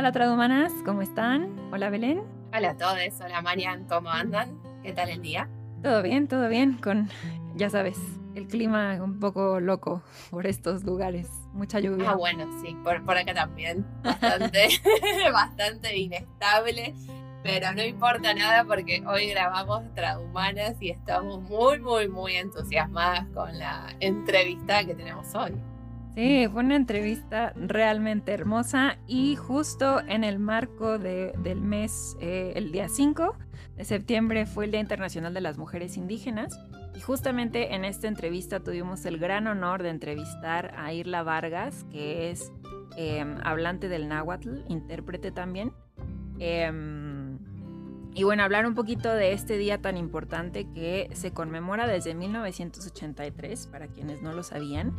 Hola Tradumanas, ¿cómo están? Hola Belén. Hola a todos, hola Marian, ¿cómo andan? ¿Qué tal el día? Todo bien, todo bien, con, ya sabes, el clima un poco loco por estos lugares, mucha lluvia. Ah, bueno, sí, por, por acá también, bastante, bastante inestable, pero no importa nada porque hoy grabamos Tradumanas y estamos muy, muy, muy entusiasmadas con la entrevista que tenemos hoy. Sí, fue una entrevista realmente hermosa y justo en el marco del mes, eh, el día 5 de septiembre fue el Día Internacional de las Mujeres Indígenas y justamente en esta entrevista tuvimos el gran honor de entrevistar a Irla Vargas, que es em, hablante del náhuatl, intérprete también. Em, y bueno, hablar un poquito de este día tan importante que se conmemora desde 1983, para quienes no lo sabían.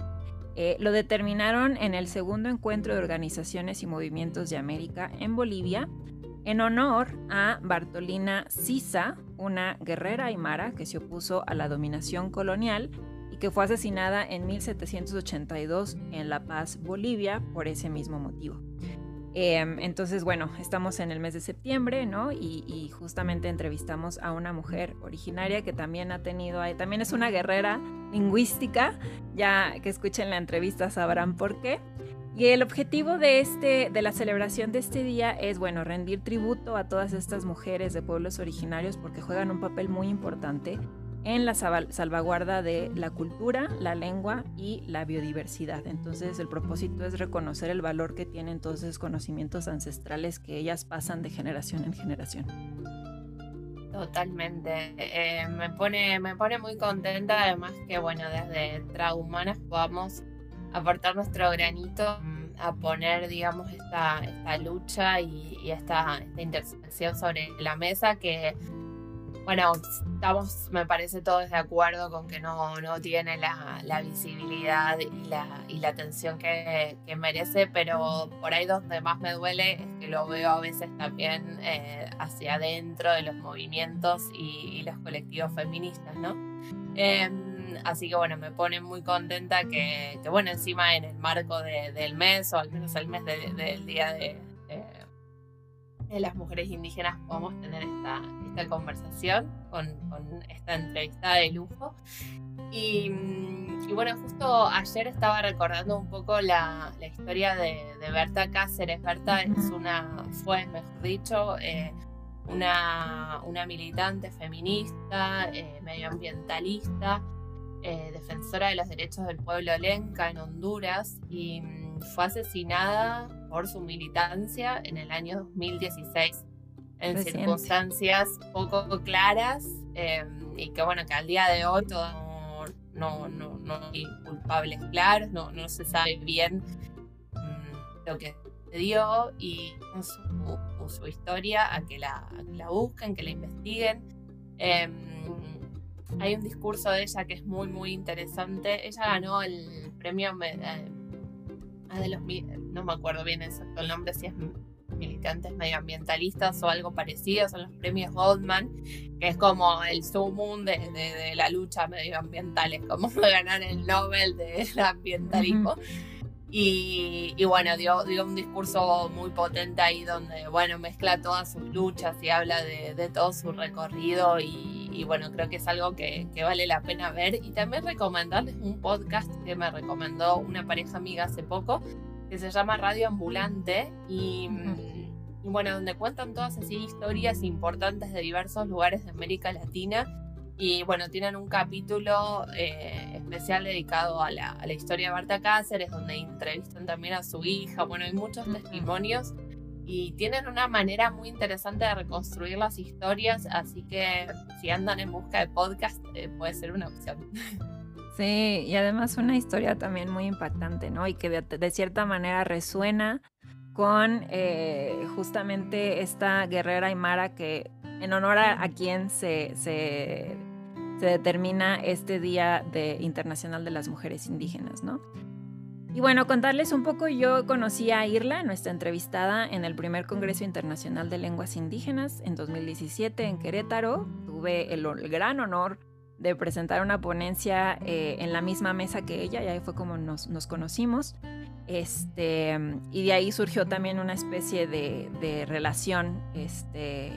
Eh, lo determinaron en el segundo encuentro de organizaciones y movimientos de América en Bolivia en honor a Bartolina Sisa, una guerrera aymara que se opuso a la dominación colonial y que fue asesinada en 1782 en La Paz, Bolivia, por ese mismo motivo. Em, entonces, bueno, estamos en el mes de septiembre, ¿no? Y, justamente entrevistamos a una mujer originaria que también ha tenido, también es una guerrera lingüística, ya que escuchen la entrevista sabrán por qué. Y el objetivo de, este, de la celebración de este día es, bueno, rendir tributo a todas estas mujeres de pueblos originarios porque juegan un papel muy importante en la salvaguarda de la cultura, la lengua y la biodiversidad. Entonces el propósito es reconocer el valor que tienen todos esos conocimientos ancestrales que ellas pasan de generación en generación. Totalmente. Eh, me, pone, me pone muy contenta además que bueno, desde Trahumanas podamos aportar nuestro granito mm, a poner, digamos, esta, esta lucha y, y esta, esta intersección sobre la mesa que bueno, estamos, me parece, todos de acuerdo con que no, no tiene la, visibilidad y la, y la atención que, merece, pero por ahí donde más me duele es que lo veo a veces también eh, hacia adentro de los movimientos y, los colectivos feministas, ¿no? Em, así que bueno, me pone muy contenta que, bueno, encima en el marco de, del mes, o al menos el mes del día de las mujeres indígenas podamos tener esta, esta conversación con, con, esta entrevista de lujo. Y, mm, bueno, justo ayer estaba recordando un poco la, la historia de, de, Berta Cáceres. Berta es una, fue, mejor dicho, eh, una, una, militante feminista, eh, medioambientalista, eh, defensora de los derechos del pueblo lenca en Honduras y mm, fue asesinada por su militancia en el año 2016 en circunstancias poco claras em, y que bueno, que al día de hoy todo no, no, no, hay culpables claros, no, no se sabe bien mm, lo que sucedió y su, su historia a que, la, la busquen, que la investiguen. Em, hay un discurso de ella que es muy, muy interesante. Ella ganó el premio eh, de los no me acuerdo bien exacto el nombre, si es militantes medioambientalistas o algo parecido, son los premios Goldman, que es como el sumum de, de, la lucha medioambiental, es como ganar el Nobel del ambientalismo. y, y, bueno, dio, dio, un discurso muy potente ahí donde, bueno, mezcla todas sus luchas y habla de, de todo su recorrido y, y, bueno, creo que es algo que, que, vale la pena ver. Y también recomendarles un podcast que me recomendó una pareja amiga hace poco, que se llama Radio Ambulante y, y bueno, donde cuentan todas así historias importantes de diversos lugares de América Latina y bueno, tienen un capítulo eh, especial dedicado a la, a la, historia de Marta Cáceres, donde entrevistan también a su hija. Bueno, hay muchos testimonios y tienen una manera muy interesante de reconstruir las historias, así que si andan en busca de podcast, eh, puede ser una opción. Sí, y además una historia también muy impactante, ¿no? Y que de, cierta manera resuena con eh, justamente esta guerrera aymara que en honor a, quien se, se, determina este Día de, Internacional de las Mujeres Indígenas, ¿no? Y bueno, contarles un poco, yo conocí a Irla, nuestra entrevistada, en el primer Congreso Internacional de Lenguas Indígenas en 2017 en Querétaro. Tuve el, gran honor de presentar una ponencia eh, en la misma mesa que ella, y ahí fue como nos conocimos. Este, y de ahí surgió también una especie de, relación este,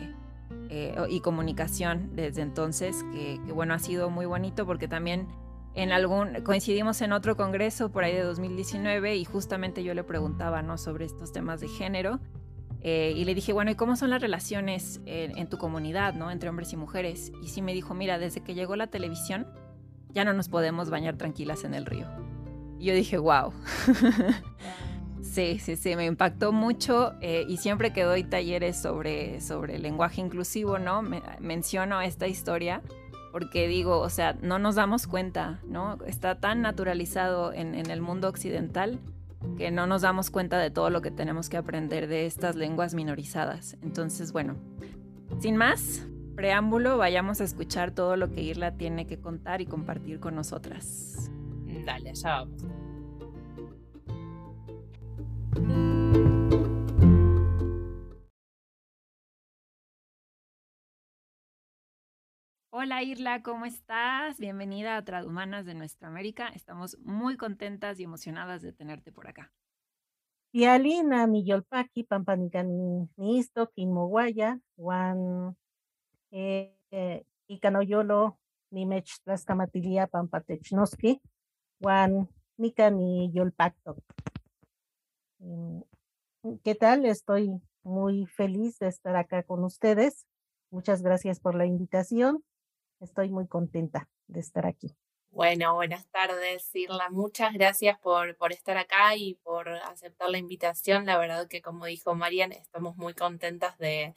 eh, y comunicación desde entonces, que, bueno, ha sido muy bonito porque también en algún, coincidimos en otro congreso por ahí de 2019 y justamente yo le preguntaba ¿no? sobre estos temas de género eh, y le dije, bueno, ¿y cómo son las relaciones en, tu comunidad, ¿no? Entre hombres y mujeres. Y sí me dijo, mira, desde que llegó la televisión, ya no nos podemos bañar tranquilas en el río. Y yo dije, wow. sí, sí, sí, me impactó mucho eh, y siempre que doy talleres sobre, sobre lenguaje inclusivo, ¿no? menciono esta historia porque digo, o sea, no nos damos cuenta, ¿no? Está tan naturalizado en, en el mundo occidental que no nos damos cuenta de todo lo que tenemos que aprender de estas lenguas minorizadas. Entonces, bueno, sin más preámbulo, vayamos a escuchar todo lo que Irla tiene que contar y compartir con nosotras. Dale, ya vamos. Hola Irla, ¿cómo estás? Bienvenida a Tradumanas de Nuestra América. Estamos muy contentas y emocionadas de tenerte por acá. Alina, mi yolpaki, pampanicani, ni isto, kinmoguaya, Juan, eh, eh, ikanoyolo, ni mech tlaskamatilia, pampatechnoski, Juan, nika ni yolpacto. Mm, ¿Qué tal? Estoy muy feliz de estar acá con ustedes. Muchas gracias por la invitación estoy muy contenta de estar aquí. Bueno, buenas tardes, Irla. Muchas gracias por, por estar acá y por aceptar la invitación. La verdad que, como dijo Marian, estamos muy contentas de,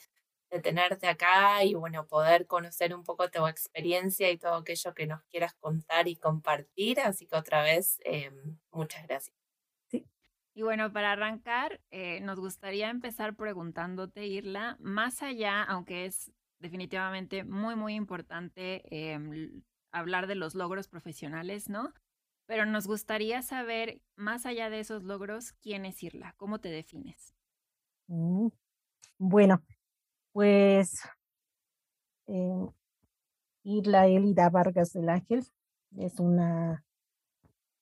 de tenerte acá y, bueno, poder conocer un poco tu experiencia y todo aquello que nos quieras contar y compartir. Así que otra vez, eh, muchas gracias. Sí. Y bueno, para arrancar, eh, nos gustaría empezar preguntándote, Irla, más allá, aunque es definitivamente muy, muy importante em, hablar de los logros profesionales, ¿no? Pero nos gustaría saber, más allá de esos logros, quién es Irla, cómo te defines. Mm, bueno, pues eh, Irla Elida Vargas del Ángel es una,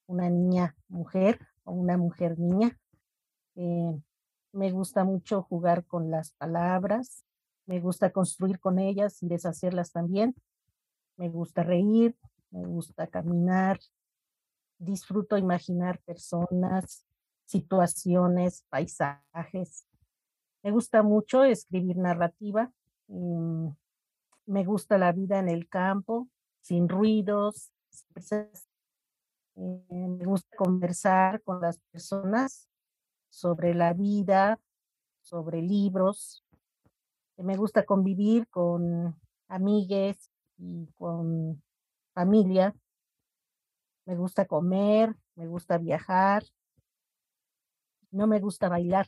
una niña mujer o una mujer niña. Eh, me gusta mucho jugar con las palabras, me gusta construir con ellas y deshacerlas también. Me gusta reír, me gusta caminar, disfruto imaginar personas, situaciones, paisajes. Me gusta mucho escribir narrativa. Mm, me gusta la vida en el campo, sin ruidos. Eh, me gusta conversar con las personas sobre la vida, sobre libros, me gusta convivir con amigues y con familia. Me gusta comer, me gusta viajar. No me gusta bailar.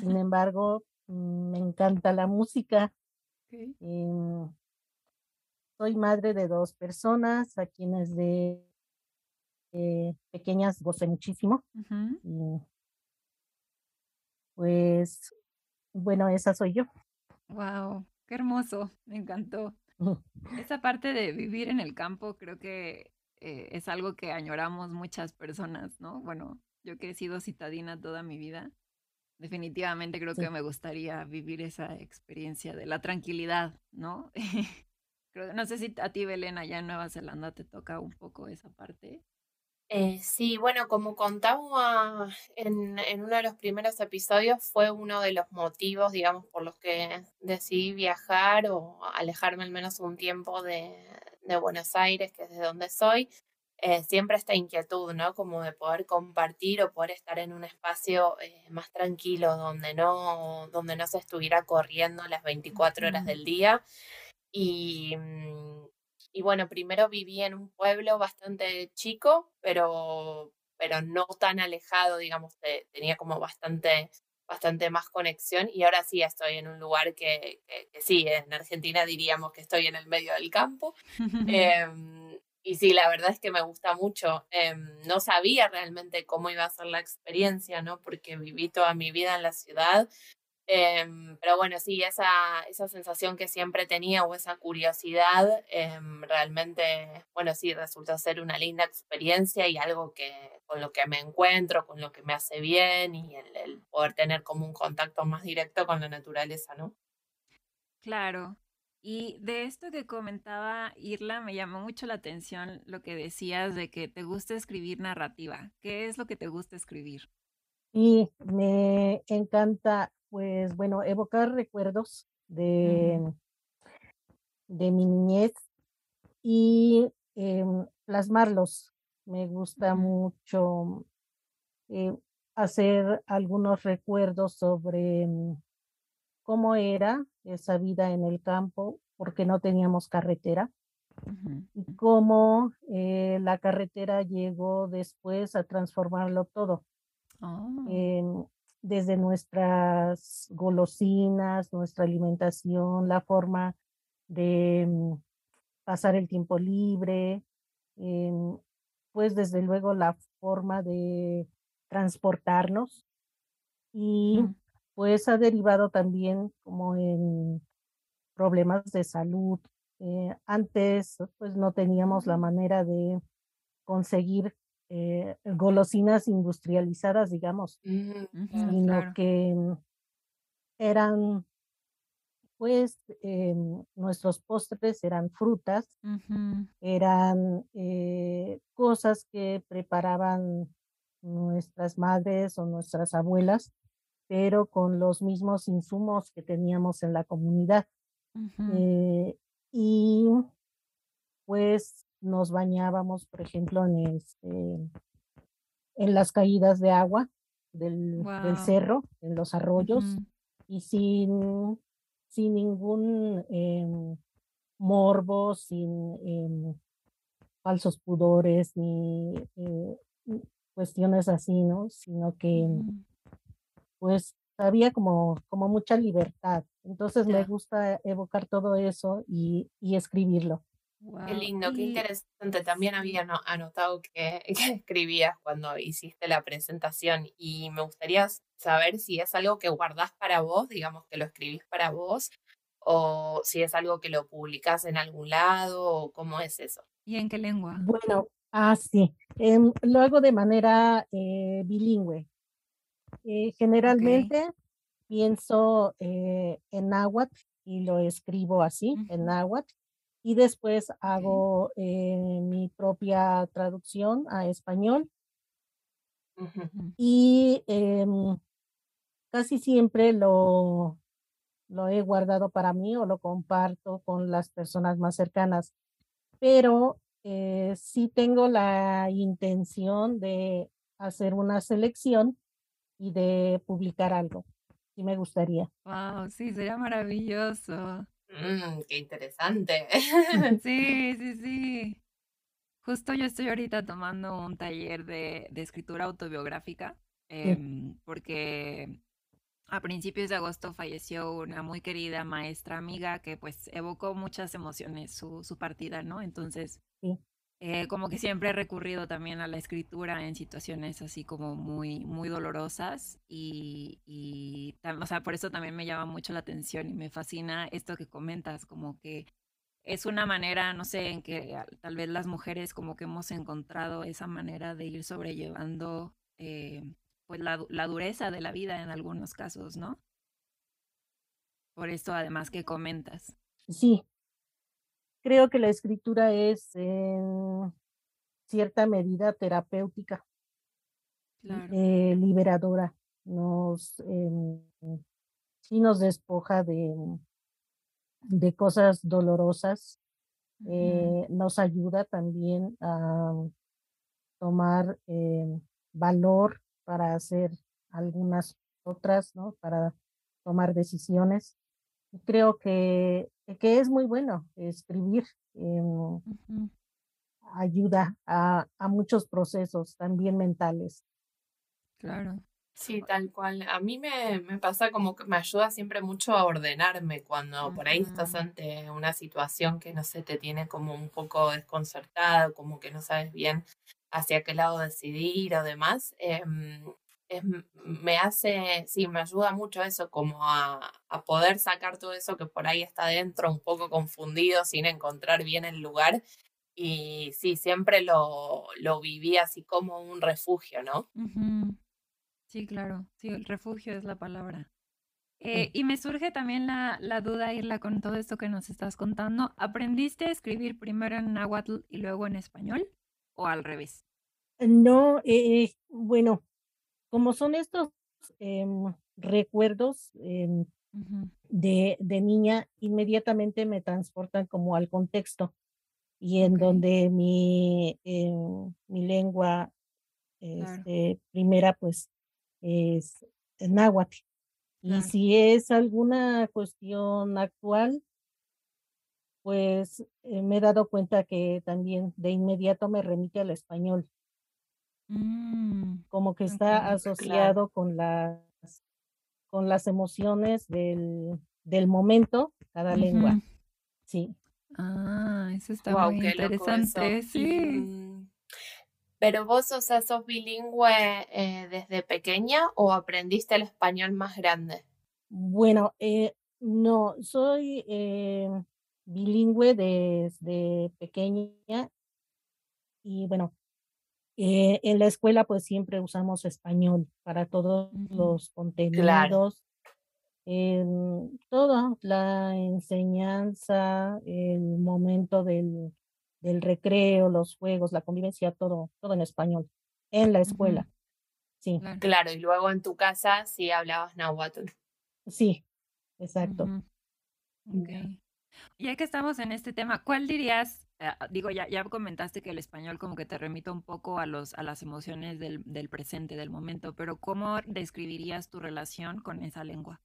Sin embargo, mm, me encanta la música. Em, soy madre de dos personas a quienes de pequeñas gocé muchísimo. pues, bueno, esa soy yo. Wow, qué hermoso, me encantó. Esa parte de vivir en el campo creo que eh, es algo que añoramos muchas personas, ¿no? Bueno, yo que he sido citadina toda mi vida, definitivamente creo que me gustaría vivir esa experiencia de la tranquilidad, ¿no? no sé si a ti, Belén, allá en Nueva Zelanda te toca un poco esa parte. Eh, sí, bueno, como contaba en, en uno de los primeros episodios, fue uno de los motivos, digamos, por los que decidí viajar o alejarme al menos un tiempo de, de Buenos Aires, que es de donde soy. Eh, siempre esta inquietud, ¿no? Como de poder compartir o poder estar en un espacio eh, más tranquilo, donde no, donde no se estuviera corriendo las 24 horas del día. Y, mm, y bueno, primero viví en un pueblo bastante chico, pero, pero no tan alejado, digamos, tenía como bastante, bastante más conexión y ahora sí estoy en un lugar que, que, sí, en Argentina diríamos que estoy en el medio del campo. Em, y sí, la verdad es que me gusta mucho. Em, no sabía realmente cómo iba a ser la experiencia, ¿no? Porque viví toda mi vida en la ciudad Em, pero bueno, sí, esa, esa sensación que siempre tenía o esa curiosidad em, realmente, bueno, sí, resulta ser una linda experiencia y algo que con lo que me encuentro, con lo que me hace bien y el, el poder tener como un contacto más directo con la naturaleza, ¿no? Claro. Y de esto que comentaba Irla, me llamó mucho la atención lo que decías de que te gusta escribir narrativa. ¿Qué es lo que te gusta escribir? Y me encanta, pues bueno, evocar recuerdos de, de mi niñez y em, plasmarlos. Me gusta mucho eh, hacer algunos recuerdos sobre mm, cómo era esa vida en el campo, porque no teníamos carretera, y cómo eh, la carretera llegó después a transformarlo todo. Oh. desde nuestras golosinas, nuestra alimentación, la forma de mm, pasar el tiempo libre, em, pues desde luego la forma de transportarnos y pues ha derivado también como en problemas de salud. Eh, antes pues no teníamos la manera de conseguir eh, golosinas industrializadas, digamos, sino que eran pues em, nuestros postres eran frutas, eran eh, cosas que preparaban nuestras madres o nuestras abuelas pero con los mismos insumos que teníamos en la comunidad. Eh, y pues nos bañábamos, por ejemplo, en, este, en las caídas de agua del, cerro, en los arroyos, y sin, sin ningún em, morbo, sin em, falsos pudores ni eh, cuestiones así, ¿no? Sino que pues había como, como mucha libertad. Entonces me gusta evocar todo eso y, escribirlo. Qué lindo, qué interesante. También había anotado que, escribías cuando hiciste la presentación y me gustaría saber si es algo que guardás para vos, digamos que lo escribís para vos, o si es algo que lo publicás en algún lado, o cómo es eso. ¿Y en qué lengua? Bueno, ah, sí, em, lo hago de manera eh, bilingüe. Eh, generalmente pienso eh, en náhuatl y lo escribo así, en náhuatl, y después hago eh, mi propia traducción a español. Y em, casi siempre lo, lo he guardado para mí o lo comparto con las personas más cercanas, pero sí tengo la intención de hacer una selección y de publicar algo. Sí me gustaría. Wow, sí, sería maravilloso. Mm, qué interesante. sí, sí, sí. Justo yo estoy ahorita tomando un taller de, escritura autobiográfica em, porque a principios de agosto falleció una muy querida maestra amiga que pues evocó muchas emociones su, su partida, ¿no? Entonces, sí. Eh, como que siempre he recurrido también a la escritura en situaciones así como muy, muy dolorosas y, o sea, por eso también me llama mucho la atención y me fascina esto que comentas, como que es una manera, no sé, en que tal vez las mujeres como que hemos encontrado esa manera de ir sobrellevando eh, pues la, la dureza de la vida en algunos casos, ¿no? Por esto además que comentas. Sí, creo que la escritura es en cierta medida terapéutica, eh, liberadora, nos, em, sí nos despoja de, de cosas dolorosas, eh, nos ayuda también a tomar em, valor para hacer algunas otras, ¿no? Para tomar decisiones. Creo que, que es muy bueno escribir. Em, ayuda a, a, muchos procesos también mentales. Claro. Sí, tal cual. A mí me, me, pasa como que me ayuda siempre mucho a ordenarme cuando por ahí estás ante una situación que no sé, te tiene como un poco desconcertada, como que no sabes bien hacia qué lado decidir o demás. Em, me hace, sí, me ayuda mucho eso, como a, a, poder sacar todo eso que por ahí está dentro, un poco confundido, sin encontrar bien el lugar. Y sí, siempre lo, lo viví así como un refugio, ¿no? Sí, claro, sí, el refugio es la palabra. Eh, y me surge también la, la, duda, Irla, con todo esto que nos estás contando. ¿Aprendiste a escribir primero en náhuatl y luego en español? ¿O al revés? No, eh, bueno, como son estos em, recuerdos em, de, de, niña, inmediatamente me transportan como al contexto y en donde mi, em, mi lengua este, primera pues es náhuatl. Y si es alguna cuestión actual, pues eh, me he dado cuenta que también de inmediato me remite al español. Mm, como que está asociado con las con las emociones del, del momento, cada lengua. Sí. Ah, eso está muy interesante, sí. Mm, pero vos, o sea, sos bilingüe eh, desde pequeña o aprendiste el español más grande? Bueno, eh, no, soy eh, bilingüe desde pequeña y bueno, eh, en la escuela pues siempre usamos español para todos los contenidos, toda la enseñanza, el momento del, del recreo, los juegos, la convivencia, todo, todo en español, en la escuela. Sí. Claro, y luego en tu casa sí hablabas náhuatl. Sí, exacto. Ya que estamos en este tema, ¿cuál dirías Ah, digo, ya, ya comentaste que el español como que te remite un poco a, los, a las emociones del, del presente, del momento, pero ¿cómo describirías tu relación con esa lengua?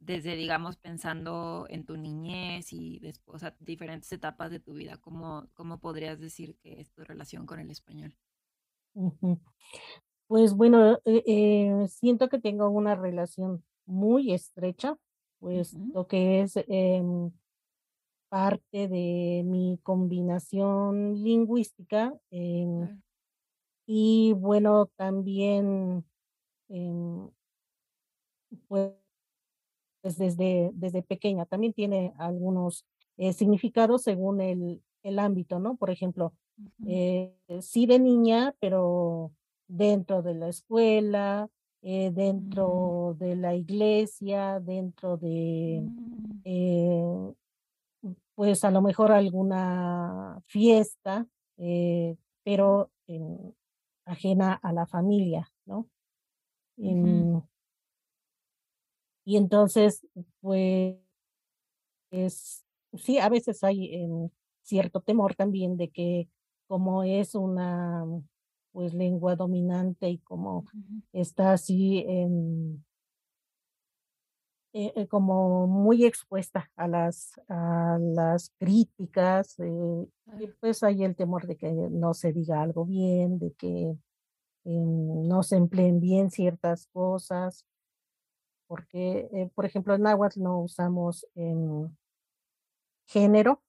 Desde, digamos, pensando en tu niñez y después, a diferentes etapas de tu vida, ¿cómo, ¿cómo podrías decir que es tu relación con el español? Pues bueno, eh, eh, siento que tengo una relación muy estrecha, pues lo que es em, parte de mi combinación lingüística. Em, y bueno, también, em, pues desde, desde pequeña, también tiene algunos eh, significados según el, el ámbito, ¿no? Por ejemplo, eh, sí de niña, pero dentro de la escuela, eh, mm. dentro de la iglesia, dentro de mm pues a lo mejor alguna fiesta, eh, pero ajena a la familia, ¿no? y entonces, pues, sí, a veces hay em, cierto temor también de que como es una pues lengua dominante y como está así en eh, eh, como muy expuesta a las, a las críticas, eh, y pues hay el temor de que no se diga algo bien, de que no se empleen bien ciertas cosas, porque, por ejemplo, en náhuatl no usamos género,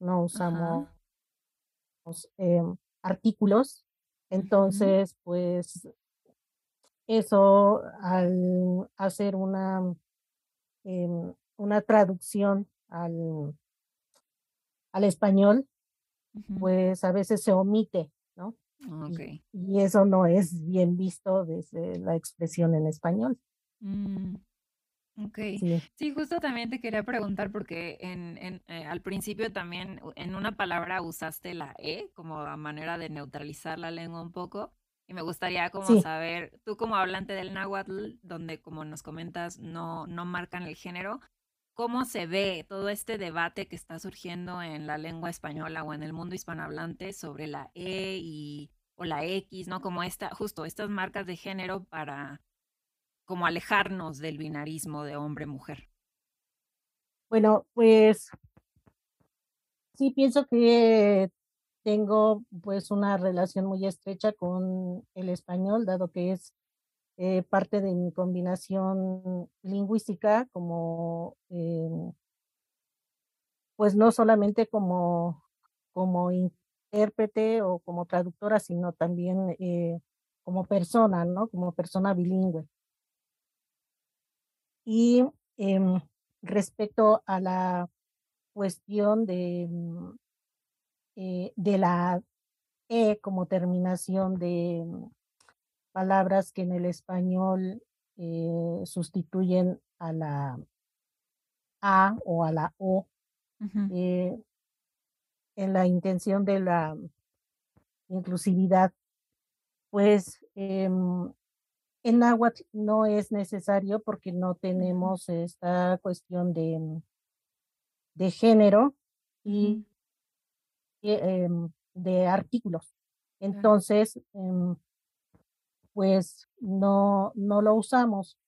no usamos artículos, entonces, pues eso al hacer una una traducción al, al español, pues a veces se omite, ¿no? Y, eso no es bien visto desde la expresión en español. Mm, ok. Sí. justo también te quería preguntar porque en, en eh, al principio también en una palabra usaste la E como a manera de neutralizar la lengua un poco. Y me gustaría como saber, tú como hablante del náhuatl, donde como nos comentas no, no marcan el género, ¿cómo se ve todo este debate que está surgiendo en la lengua española o en el mundo hispanohablante sobre la E y, o la X, ¿no? Como esta, justo estas marcas de género para como alejarnos del binarismo de hombre-mujer. Bueno, pues sí pienso que tengo pues una relación muy estrecha con el español, dado que es eh, parte de mi combinación lingüística como, em, pues no solamente como, como intérprete o como traductora, sino también eh, como persona, ¿no? Como persona bilingüe. Y em, respecto a la cuestión de, mm, eh, de la E como terminación de mm, palabras que en el español eh, sustituyen a la A o a la O, eh, en la intención de la inclusividad, pues em, en náhuatl no es necesario porque no tenemos esta cuestión de, mm, de género y em, de artículos. Entonces, em, pues no, no lo usamos.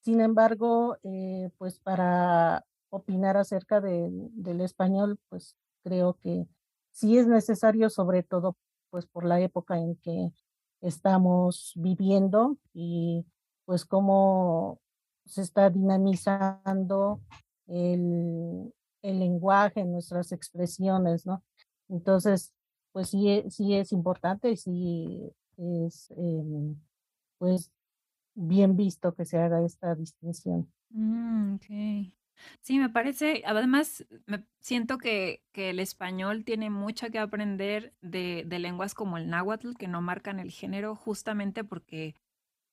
Sin embargo, eh, pues para opinar acerca del español, pues creo que sí es necesario, sobre todo pues por la época en que estamos viviendo y pues cómo se está dinamizando el, el lenguaje, nuestras expresiones, ¿no? Entonces, pues sí, e, sí es importante y sí es em, pues bien visto que se haga esta distinción. Mm, Sí, me parece, además, me siento que, que, el español tiene mucho que aprender de, de, lenguas como el náhuatl, que no marcan el género, justamente porque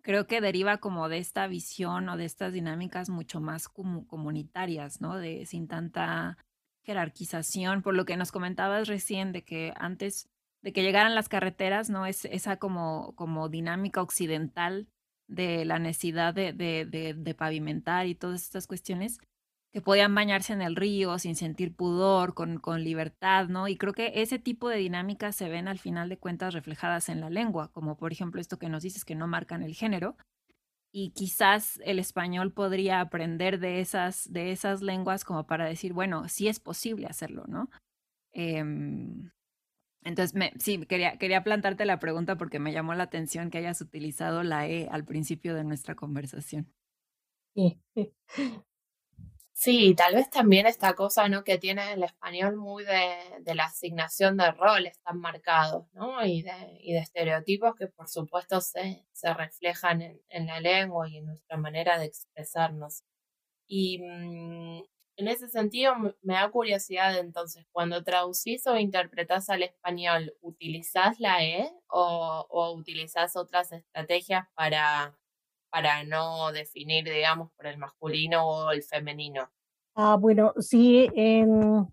creo que deriva como de esta visión o de estas dinámicas mucho más comunitarias, ¿no? De sin tanta jerarquización, por lo que nos comentabas recién de que antes de que llegaran las carreteras, ¿no? Es esa como, como dinámica occidental de la necesidad de, de, de pavimentar y todas estas cuestiones que podían bañarse en el río sin sentir pudor, con, con libertad, ¿no? Y creo que ese tipo de dinámicas se ven al final de cuentas reflejadas en la lengua, como por ejemplo esto que nos dices que no marcan el género. Y quizás el español podría aprender de esas, de esas lenguas como para decir, bueno, sí es posible hacerlo, ¿no? Eh, entonces, me, sí, quería, quería plantarte la pregunta porque me llamó la atención que hayas utilizado la E al principio de nuestra conversación. Sí, Sí, tal vez también esta cosa, ¿no? Que tiene el español muy de, de la asignación de roles tan marcados, ¿no? Y de, y de estereotipos que por supuesto se, se reflejan en, en, la lengua y en nuestra manera de expresarnos. Y mmm, en ese sentido me da curiosidad entonces, cuando traducís o interpretás al español, ¿utilizás la E o, o utilizás otras estrategias para para no definir, digamos, por el masculino o el femenino. Ah, bueno, sí, en,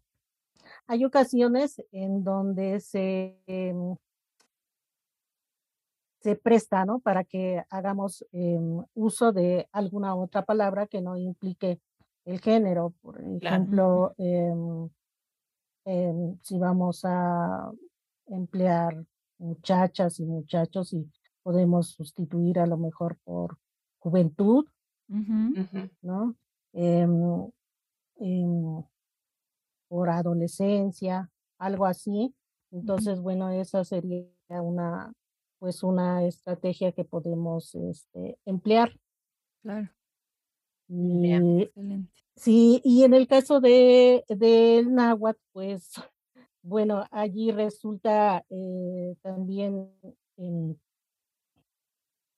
hay ocasiones en donde se, em, se presta, ¿no? Para que hagamos eh, uso de alguna otra palabra que no implique el género. Por ejemplo, claro. eh, si vamos a emplear muchachas y muchachos y podemos sustituir a lo mejor por juventud, uh -huh. ¿no? Eh, eh, por adolescencia, algo así. Entonces, uh -huh. bueno, esa sería una, pues una estrategia que podemos este, emplear. Claro. Y, excelente. Sí, y en el caso de del náhuatl, pues, bueno, allí resulta eh, también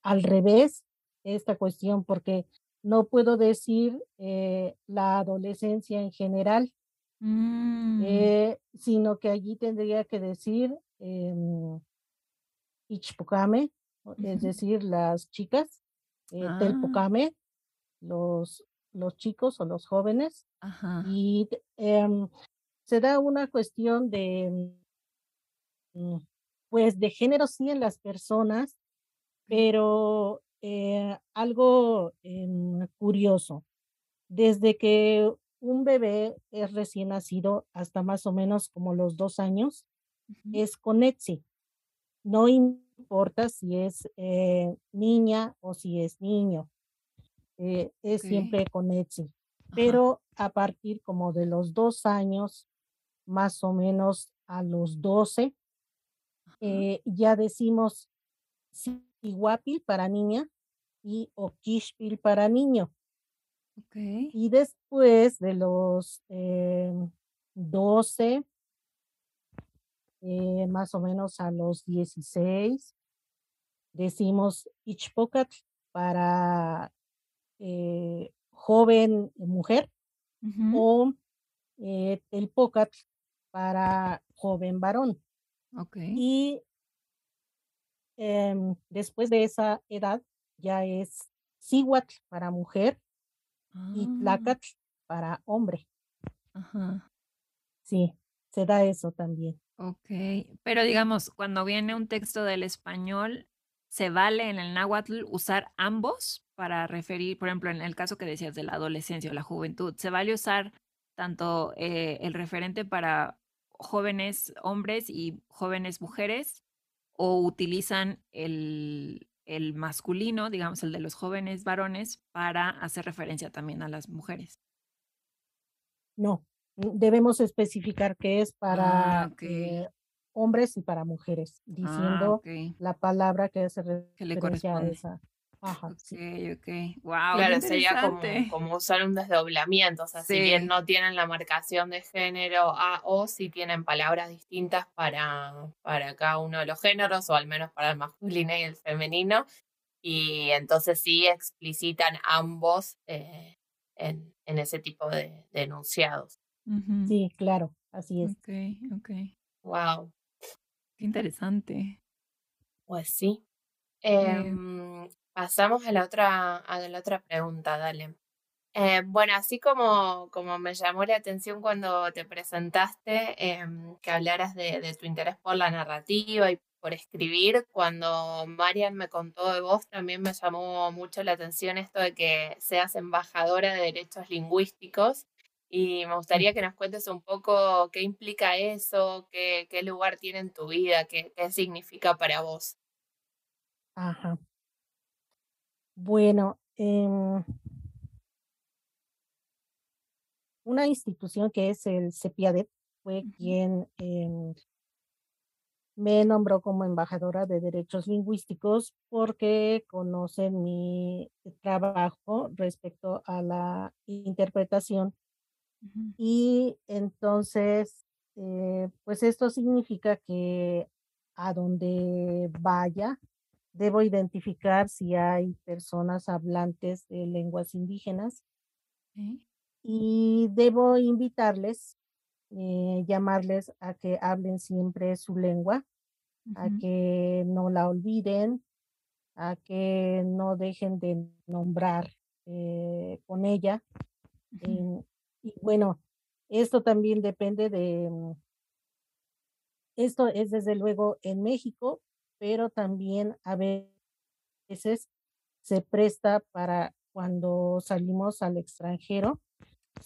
al revés, esta cuestión porque no puedo decir eh, la adolescencia en general, mm. eh, sino que allí tendría que decir eh, Ichpocame, uh -huh. es decir, las chicas, eh, ah. Telpocame, los, los chicos o los jóvenes, Ajá. y em, se da una cuestión de, mm, pues, de género sí en las personas, pero eh, algo eh, curioso. Desde que un bebé es recién nacido hasta más o menos como los dos años, uh -huh. es con Etsy. No importa si es eh, niña o si es niño, eh, es okay. siempre con Etsy. Pero a partir como de los dos años, más o menos a los doce, ya decimos Iguapil para niña y Oquishpil para niño. Okay. Y después de los eh, 12, eh, más o menos a los 16, decimos Ichpocat para eh, joven mujer o eh, el Pocat para joven varón. Okay. Y em, después de esa edad ya es Siwat para mujer y Ah, Tlacat para hombre. ajá. Sí, se da eso también. Ok, pero digamos, cuando viene un texto del español, ¿se vale en el náhuatl usar ambos para referir, por ejemplo, en el caso que decías de la adolescencia o la juventud, ¿se vale usar tanto eh, el referente para jóvenes hombres y jóvenes mujeres o utilizan el, el masculino, digamos, el de los jóvenes varones, para hacer referencia también a las mujeres? No, debemos especificar que es para Ah, ok. eh, hombres y para mujeres, Ah, diciendo la palabra que hace que le referencia a corresponde. esa. Ajá, Ok, sí. ok. Wow, Claro, sería como, como usar un desdoblamiento. O sea, si bien no tienen la marcación de género A o si tienen palabras distintas para, para cada uno de los géneros, o al menos para el masculino y el femenino. Y entonces sí explicitan ambos eh, en, en ese tipo de, de enunciados. Sí, claro, así es. Ok, ok. Wow, Qué interesante. pues sí. Eh, Em, pasamos a la otra, a la otra pregunta, dale. Eh, bueno, así como, como me llamó la atención cuando te presentaste, em, que hablaras de, de tu interés por la narrativa y por escribir, cuando Marian me contó de vos, también me llamó mucho la atención esto de que seas embajadora de derechos lingüísticos. Y me gustaría que nos cuentes un poco qué implica eso, qué, qué lugar tiene en tu vida, qué, qué significa para vos. Ajá. Bueno, em, una institución que es el CEPIADET fue quien em, me nombró como embajadora de derechos lingüísticos porque conocen mi trabajo respecto a la interpretación y entonces, eh, pues esto significa que a donde vaya, debo identificar si hay personas hablantes de lenguas indígenas y debo invitarles, eh, llamarles a que hablen siempre su lengua, a que no la olviden, a que no dejen de nombrar eh, con ella. Y bueno, esto también depende de, mm, esto es desde luego en México, pero también a veces se presta para cuando salimos al extranjero.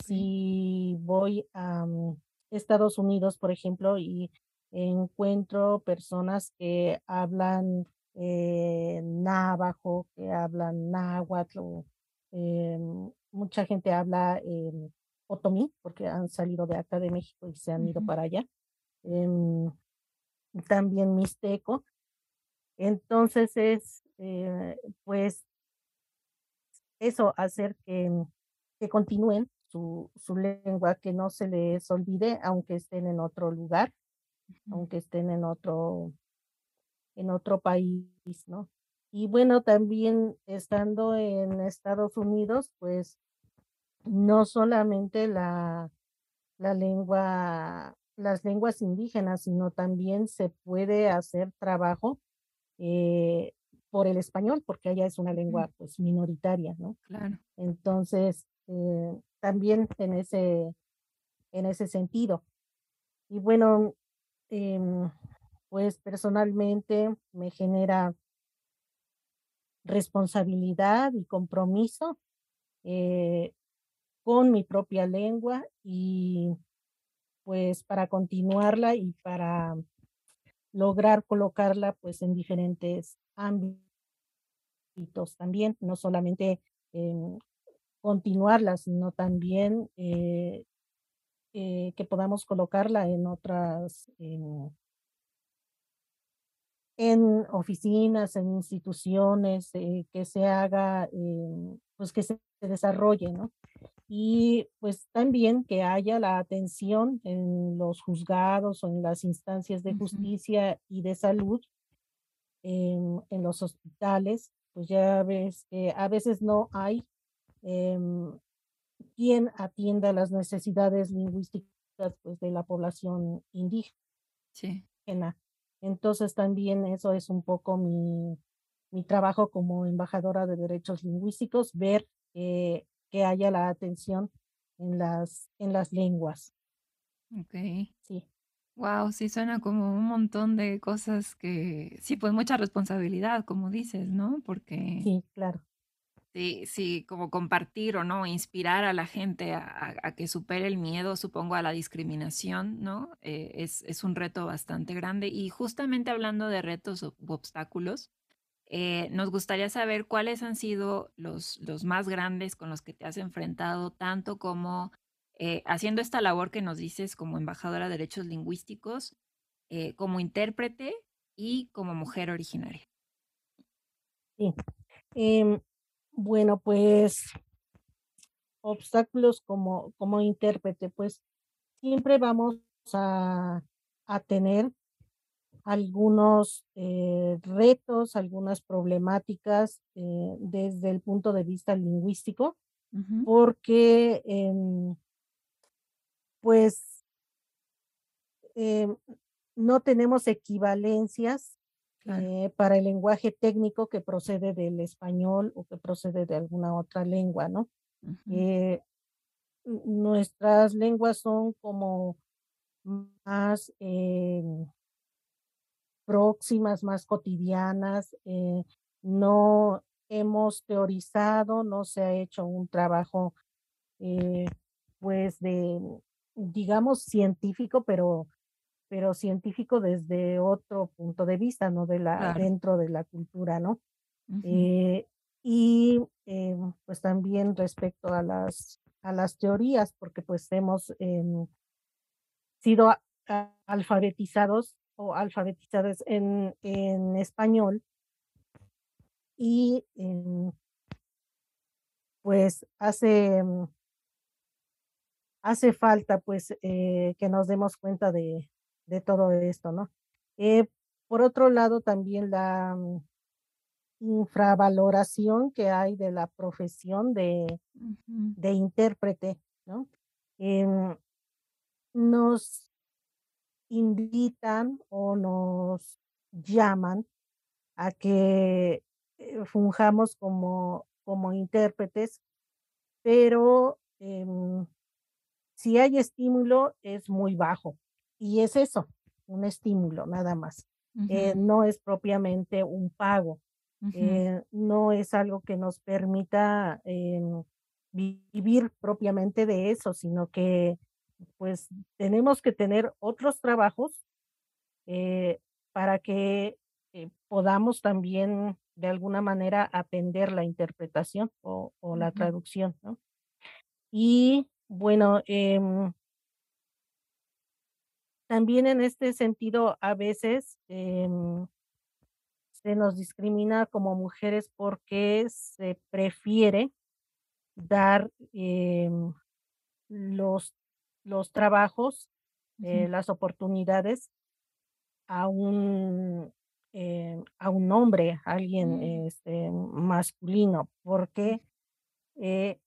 Si voy a mm, Estados Unidos, por ejemplo, y encuentro personas que hablan eh, navajo, que hablan náhuatl, o, em, mucha gente habla em, otomí, porque han salido de acá de México y se han ido para allá. em, también mixteco. Entonces es, eh, pues, eso, hacer que, que continúen su, su lengua, que no se les olvide, aunque estén en otro lugar, aunque estén en otro, en otro país, ¿no? Y bueno, también estando en Estados Unidos, pues no solamente la, la lengua, las lenguas indígenas, sino también se puede hacer trabajo eh, por el español, porque allá es una Ujú. lengua pues minoritaria, ¿no? Claro. Entonces, eh, también en ese, en ese sentido. Y bueno, em, pues personalmente me genera responsabilidad y compromiso eh, con mi propia lengua y pues para continuarla y para lograr colocarla pues en diferentes ámbitos también, no solamente em, continuarla, sino también eh, eh, que podamos colocarla en otras, em, en oficinas, en instituciones, eh, que se haga, pues que se desarrolle, ¿no? Y pues también que haya la atención en los juzgados o en las instancias de justicia y de salud en, en los hospitales, pues ya ves que a veces no hay em, quien atienda las necesidades lingüísticas pues, de la población indígena. Sí. Entonces también eso es un poco mi, mi trabajo como embajadora de derechos lingüísticos, ver que haya la atención en las, en las lenguas. Ok. Sí. Wow, sí suena como un montón de cosas que, sí, pues mucha responsabilidad, como dices, ¿no? Porque Sí, claro. sí, sí, como compartir o no, inspirar a la gente a, a- que supere el miedo, supongo, a la discriminación, ¿no? Eh, es, es un reto bastante grande. Y justamente hablando de retos u obstáculos, eh, nos gustaría saber cuáles han sido los, los más grandes con los que te has enfrentado, tanto como eh, haciendo esta labor que nos dices como embajadora de derechos lingüísticos, eh, como intérprete y como mujer originaria. Sí. Em, bueno, pues obstáculos como, como intérprete, pues siempre vamos a, a tener algunos eh, retos, algunas problemáticas eh, desde el punto de vista lingüístico, porque em, pues em, no tenemos equivalencias Claro. eh, para el lenguaje técnico que procede del español o que procede de alguna otra lengua, ¿no? Nuestras lenguas son como más em, próximas, más cotidianas, eh, no hemos teorizado, no se ha hecho un trabajo, eh, pues de, digamos, científico, pero, pero científico desde otro punto de vista, no de la, Claro. dentro de la cultura, ¿no? Eh, y pues también respecto a las, a las teorías, porque pues hemos em, sido alfabetizados o alfabetizadas en, en español y em, pues hace, mm, hace falta pues eh, que nos demos cuenta de, de todo esto, ¿no? Eh, por otro lado, también la mm, infravaloración que hay de la profesión de, de intérprete, ¿no? Em, nos invitan o nos llaman a que eh, fungamos como, como intérpretes, pero em, si hay estímulo es muy bajo. Y es eso, un estímulo nada más. Eh, no es propiamente un pago, eh, no es algo que nos permita em, vi- vivir propiamente de eso, sino que pues tenemos que tener otros trabajos eh, para que eh, podamos también de alguna manera atender la interpretación o, o la traducción, ¿no? Y bueno, em, también en este sentido, a veces em, se nos discrimina como mujeres porque se prefiere dar em, los, los trabajos, eh, las oportunidades a un, eh, a un hombre, a alguien Mm. este, masculino, porque eh,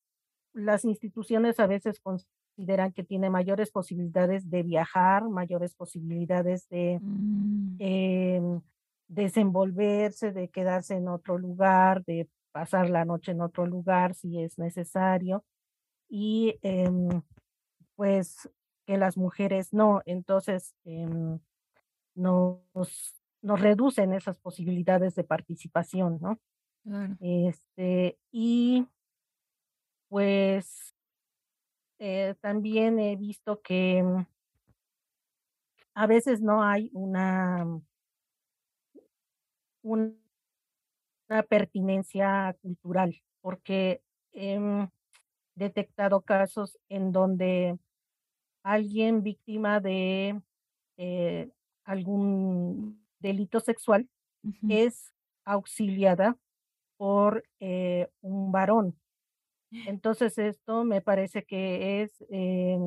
las instituciones a veces consideran que tiene mayores posibilidades de viajar, mayores posibilidades de Mm. em, desenvolverse, de quedarse en otro lugar, de pasar la noche en otro lugar si es necesario. Y em, pues que las mujeres no. Entonces, em, nos, nos reducen esas posibilidades de participación, ¿no? Claro. Este, y pues eh, también he visto que mm, a veces no hay una, una pertinencia cultural, porque he detectado casos en donde alguien víctima de eh, algún delito sexual es auxiliada por eh, un varón. Entonces esto me parece que es eh,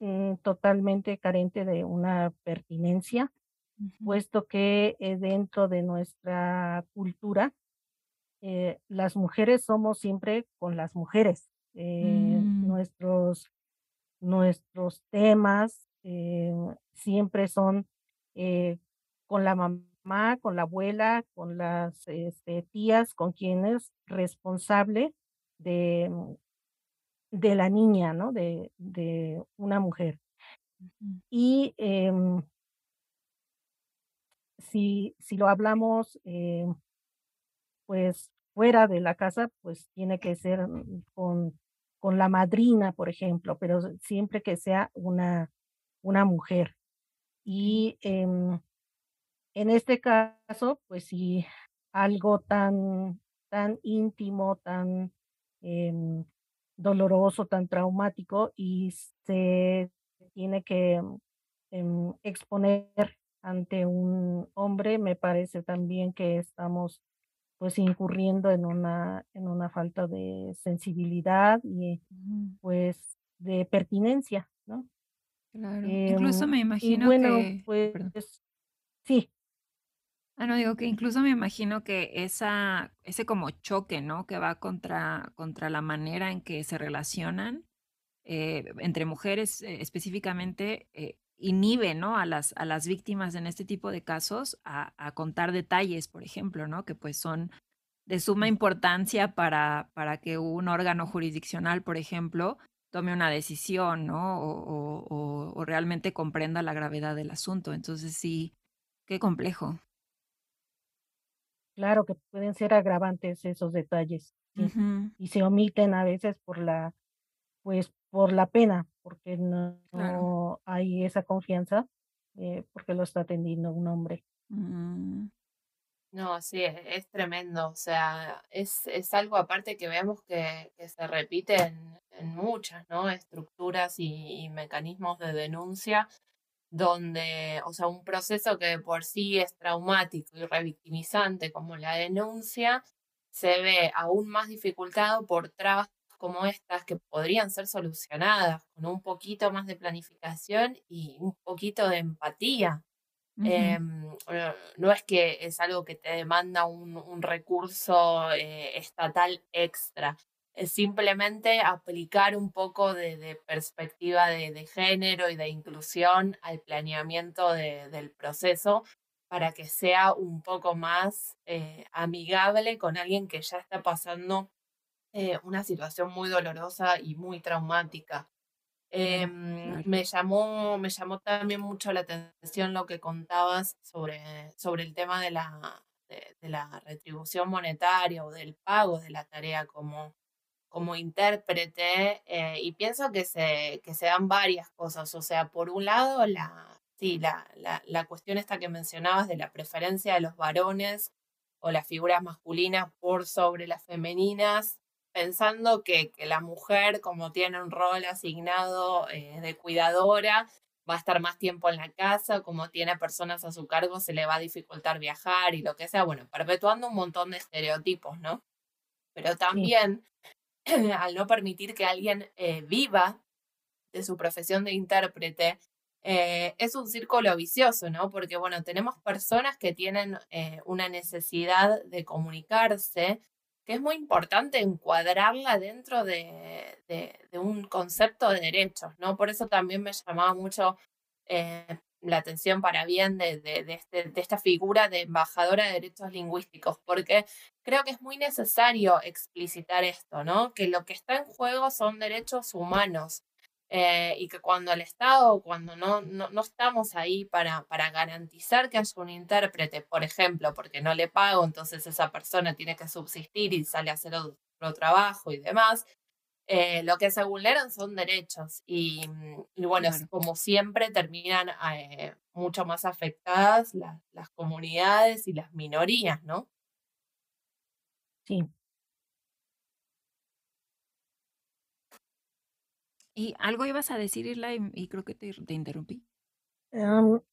mm, totalmente carente de una pertinencia puesto que dentro de nuestra cultura, las mujeres somos siempre con las mujeres. Eh, Mm. nuestros, nuestros temas siempre son con la mamá, con la abuela, con las este, tías, con quien es responsable de, de la niña, ¿no? De, de una mujer. Y em, si, si lo hablamos, eh, pues fuera de la casa, pues tiene que ser mm, con, con la madrina, por ejemplo, pero siempre que sea una, una mujer. Okey. Y em, en este caso, pues si algo tan, tan íntimo, tan em, doloroso, tan traumático y se tiene que em, exponer ante un hombre, me parece también que estamos pues incurriendo en una, en una falta de sensibilidad y pues de pertinencia, ¿no? Claro. Incluso Em, me imagino bueno, que pues perdón. sí, Ah, no, digo que incluso me imagino que esa ese como choque, ¿no? Que va contra contra la manera en que se relacionan, eh, entre mujeres, eh, específicamente, eh, inhibe, ¿no? A las a las víctimas en este tipo de casos a a contar detalles, por ejemplo, ¿no? Que, pues, son de suma importancia para para que un órgano jurisdiccional, por ejemplo, tome una decisión, ¿no? O o realmente comprenda la gravedad del asunto. Entonces sí, qué complejo. claro que pueden ser agravantes esos detalles, sí, y se omiten a veces por la Pues, por la pena, porque no claro. hay esa confianza, eh, porque lo está atendiendo un hombre. Mm, No, sí, es, es tremendo. O sea, es, es algo aparte que vemos que, que se repite en, en muchas, ¿no? Estructuras y, y mecanismos de denuncia, donde, o sea, un proceso que de por sí es traumático y revictimizante como la denuncia, se ve aún más dificultado por trabas como estas que podrían ser solucionadas con un poquito más de planificación y un poquito de empatía. Em, eh, no es que es algo que te demanda un, un recurso eh, estatal extra, es simplemente aplicar un poco de, de perspectiva de, de género y de inclusión al planeamiento de- del proceso para que sea un poco más eh, amigable con alguien que ya está pasando eh, una situación muy dolorosa y muy traumática. Claro. me llamó, me llamó también mucho la atención lo que contabas sobre, sobre el tema de la, de, de la retribución monetaria o del pago de la tarea como, como intérprete, eh, y pienso que se, que se dan varias cosas. O sea, por un lado, la, sí, la, la, la cuestión esta que mencionabas de la preferencia de los varones o las figuras masculinas por sobre las femeninas, pensando que, que la mujer, como tiene un rol asignado eh, de cuidadora, va a estar más tiempo en la casa, como tiene personas a su cargo, se le va a dificultar viajar y lo que sea, bueno, perpetuando un montón de estereotipos, ¿no? Pero sí, también al no permitir que alguien eh, viva de su profesión de intérprete, eh, es un círculo vicioso, ¿no? Porque, bueno, tenemos personas que tienen eh, una necesidad de comunicarse, que es muy importante encuadrarla dentro de, un concepto de derechos, ¿no? Por eso también me llamaba mucho eh, la atención para bien de, este, de esta figura de embajadora de derechos lingüísticos, porque creo que es muy necesario explicitar esto, ¿no? Que lo que está en juego son derechos humanos eh, y que cuando el Estado, cuando no, no, no estamos ahí para, para garantizar que haya un intérprete, por ejemplo, porque no le pago, entonces esa persona tiene que subsistir y sale a hacer otro trabajo y demás, eh, lo que se vulneran son derechos y, mm, y bueno, Claro. como siempre terminan eh, mucho más afectadas las, las comunidades y las minorías, ¿no? sí. Y algo ibas a decir, Isla, y y creo que te te interrumpí.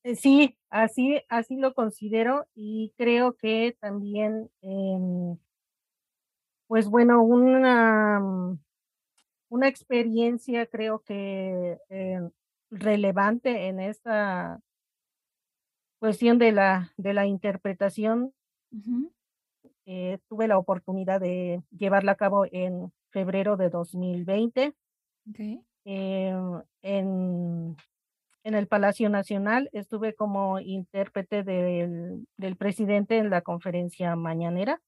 Eh, sí, así así lo considero y creo que también, em, pues bueno, una, mm, una experiencia creo que, eh, relevante en esta cuestión de la, de la interpretación, eh, tuve la oportunidad de llevarla a cabo en febrero de 2020 em, en, en el Palacio Nacional. Estuve como intérprete del, del presidente en la conferencia mañanera,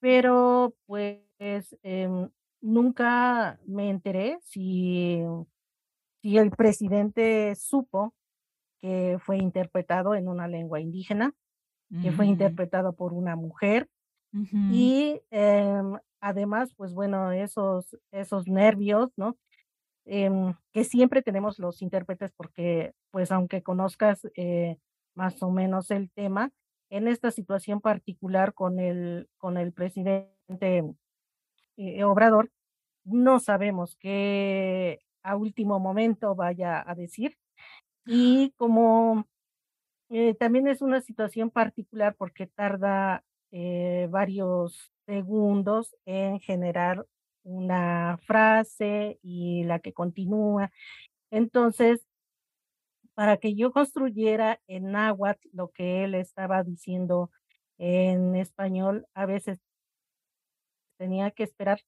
pero pues em, nunca me enteré si, si el presidente supo que fue interpretado en una lengua indígena, que fue interpretado por una mujer y em, además, pues bueno, esos, esos nervios, ¿no? Em, que siempre tenemos los intérpretes porque, pues aunque conozcas eh, más o menos el tema, en esta situación particular con el, con el presidente eh, Obrador, no sabemos qué a último momento vaya a decir. Y como eh, también es una situación particular porque tarda varios segundos en generar una frase y la que continúa. Entonces, para que yo construyera en náhuatl lo que él estaba diciendo en español, a veces tenía que esperar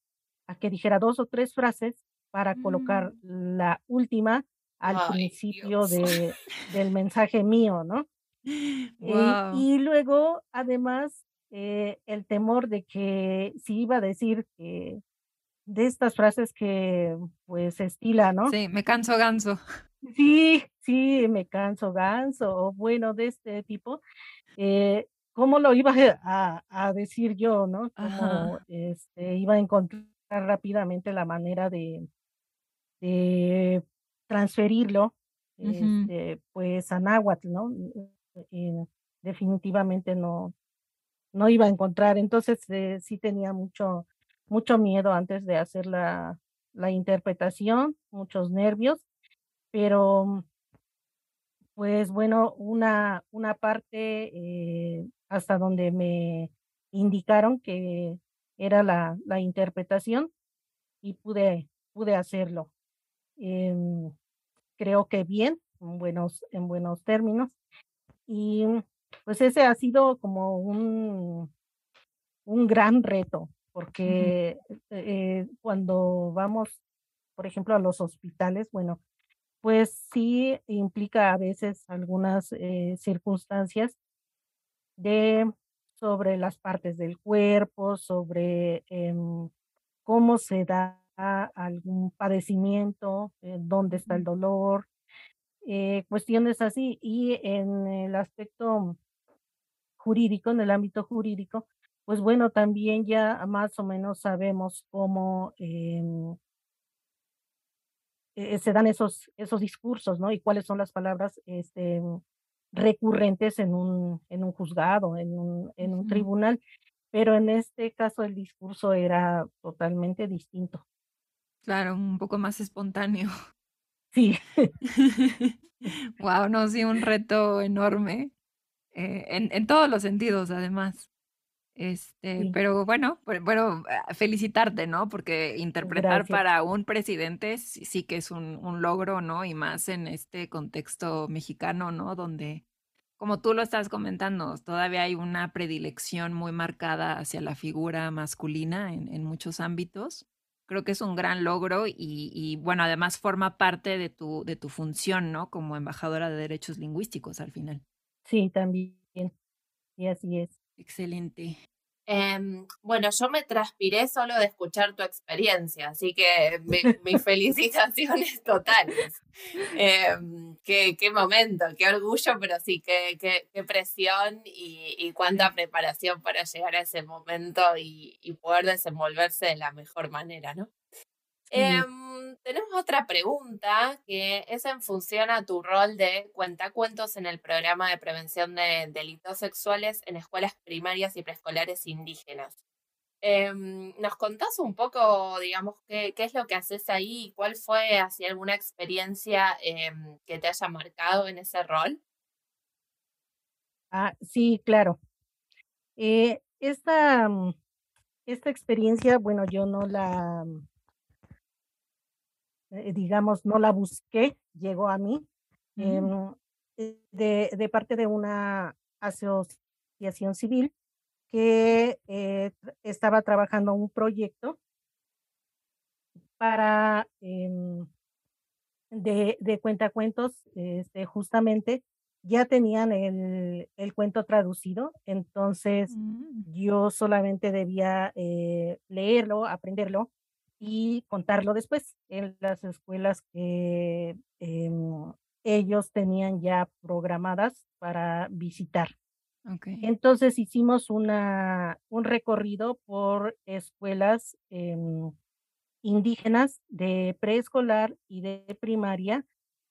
a que dijera dos o tres frases para colocar mm. la última al principio de, del mensaje mío, ¿no? y, luego, además, eh, el temor de que si iba a decir que de estas frases que pues estila, ¿no? Sí, me canso ganso. Sí, sí, me canso ganso, o bueno, de este tipo. Eh, ¿Cómo lo iba a, a decir yo, no? ¿Cómo este, iba a encontrar rápidamente la manera de, de transferirlo, este, pues a náhuatl, ¿no? Eh, definitivamente no, no iba a encontrar. Entonces eh, sí tenía mucho, mucho miedo antes de hacer la, la interpretación, muchos nervios, pero pues bueno, una, una parte eh, hasta donde me indicaron que era la, la interpretación y pude, pude hacerlo. Em, creo que bien, en buenos, en buenos términos. Y pues ese ha sido como un, un gran reto, porque eh, cuando vamos, por ejemplo, a los hospitales, bueno, pues sí implica a veces algunas eh, circunstancias de sobre las partes del cuerpo, sobre em, cómo se da algún padecimiento, eh, dónde está el dolor, eh, cuestiones así. Y en el aspecto jurídico, en el ámbito jurídico, pues bueno, también ya más o menos sabemos cómo em, eh, se dan esos, esos discursos, ¿no? Y cuáles son las palabras este, recurrentes en un, en un juzgado, en un, en un tribunal, pero en este caso el discurso era totalmente distinto. Claro, un poco más espontáneo. Sí. wow, no, sí, un reto enorme, eh, en, en todos los sentidos, además. Este, pero bueno, bueno, ah, felicitarte, ¿no? Porque interpretar para un presidente sí, que es un, un, logro, ¿no? Y más en este contexto mexicano, ¿no? Donde, como tú lo estás comentando, todavía hay una predilección muy marcada hacia la figura masculina en, en muchos ámbitos. Creo que es un gran logro y, y, bueno, además forma parte de tu, de tu función, ¿no? Como embajadora de derechos lingüísticos al final. Sí, también. Y así es. Excelente. Em, bueno, yo me transpiré solo de escuchar tu experiencia, así que mis felicitaciones totales. Em, qué, qué, momento, qué orgullo, pero sí, qué, qué, presión y, y, cuánta preparación para llegar a ese momento y, y poder desenvolverse de la mejor manera, ¿no? Em, tenemos otra pregunta que es en función a tu rol de cuentacuentos en el programa de prevención de delitos sexuales en escuelas primarias y preescolares indígenas. Em, ¿Nos contás un poco, digamos, qué, qué, es lo que haces ahí y cuál fue así alguna experiencia em, que te haya marcado en ese rol? Ah, sí, claro. Eh, esta, mm, esta experiencia, bueno, yo no la eh, digamos, no la busqué, llegó a mí. Em, eh, de, de parte de una asociación civil que eh, estaba trabajando un proyecto para em, de, de cuentacuentos, este, justamente ya tenían el, el cuento traducido, entonces Mm. yo solamente debía leerlo, aprenderlo y contarlo después en las escuelas que em, ellos tenían ya programadas para visitar. Entonces hicimos una, un recorrido por escuelas em, indígenas de preescolar y de primaria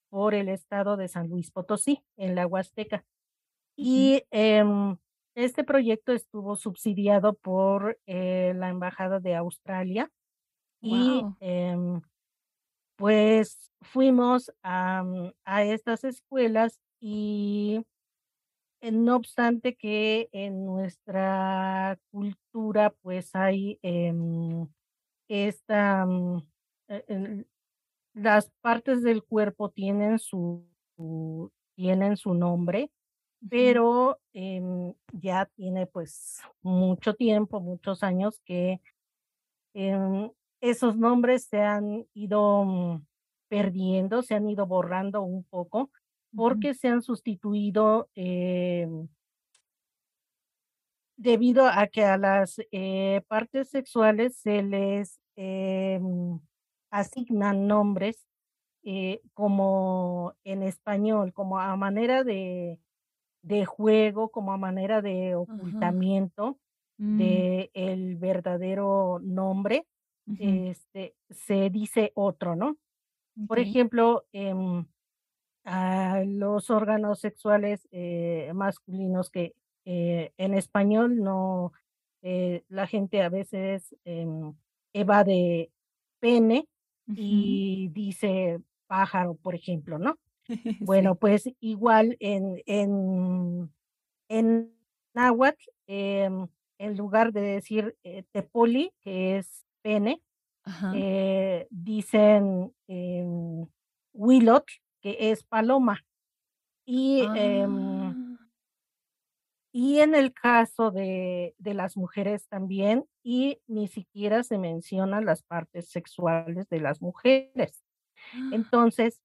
por el estado de San Luis Potosí, en la Huasteca. Y em, este proyecto estuvo subsidiado por eh, la Embajada de Australia y em, pues fuimos a, a estas escuelas y eh, no obstante que en nuestra cultura pues hay em, esta, mm, e- el- las partes del cuerpo tienen su, su- tienen su nombre, Ujú. pero em, ya tiene pues mucho tiempo, muchos años que em, esos nombres se han ido mm, perdiendo, se han ido borrando un poco porque se han sustituido em, debido a que a las eh, partes sexuales se les em, asignan nombres eh, como en español, como a manera de, de juego, como a manera de ocultamiento Mm, de el verdadero nombre, este, se dice otro, ¿no? Por ejemplo, em, a los órganos sexuales eh, masculinos que eh, en español no, eh, la gente a veces em, evade pene y dice pájaro, por ejemplo, ¿no? Sí. Bueno, pues igual en, en, en náhuatl, em, en lugar de decir tepoli, que es pene, eh, dicen em, huilotl, que es paloma. Y, em, Ah. y en el caso de, de las mujeres también, y ni siquiera se mencionan las partes sexuales de las mujeres. Entonces,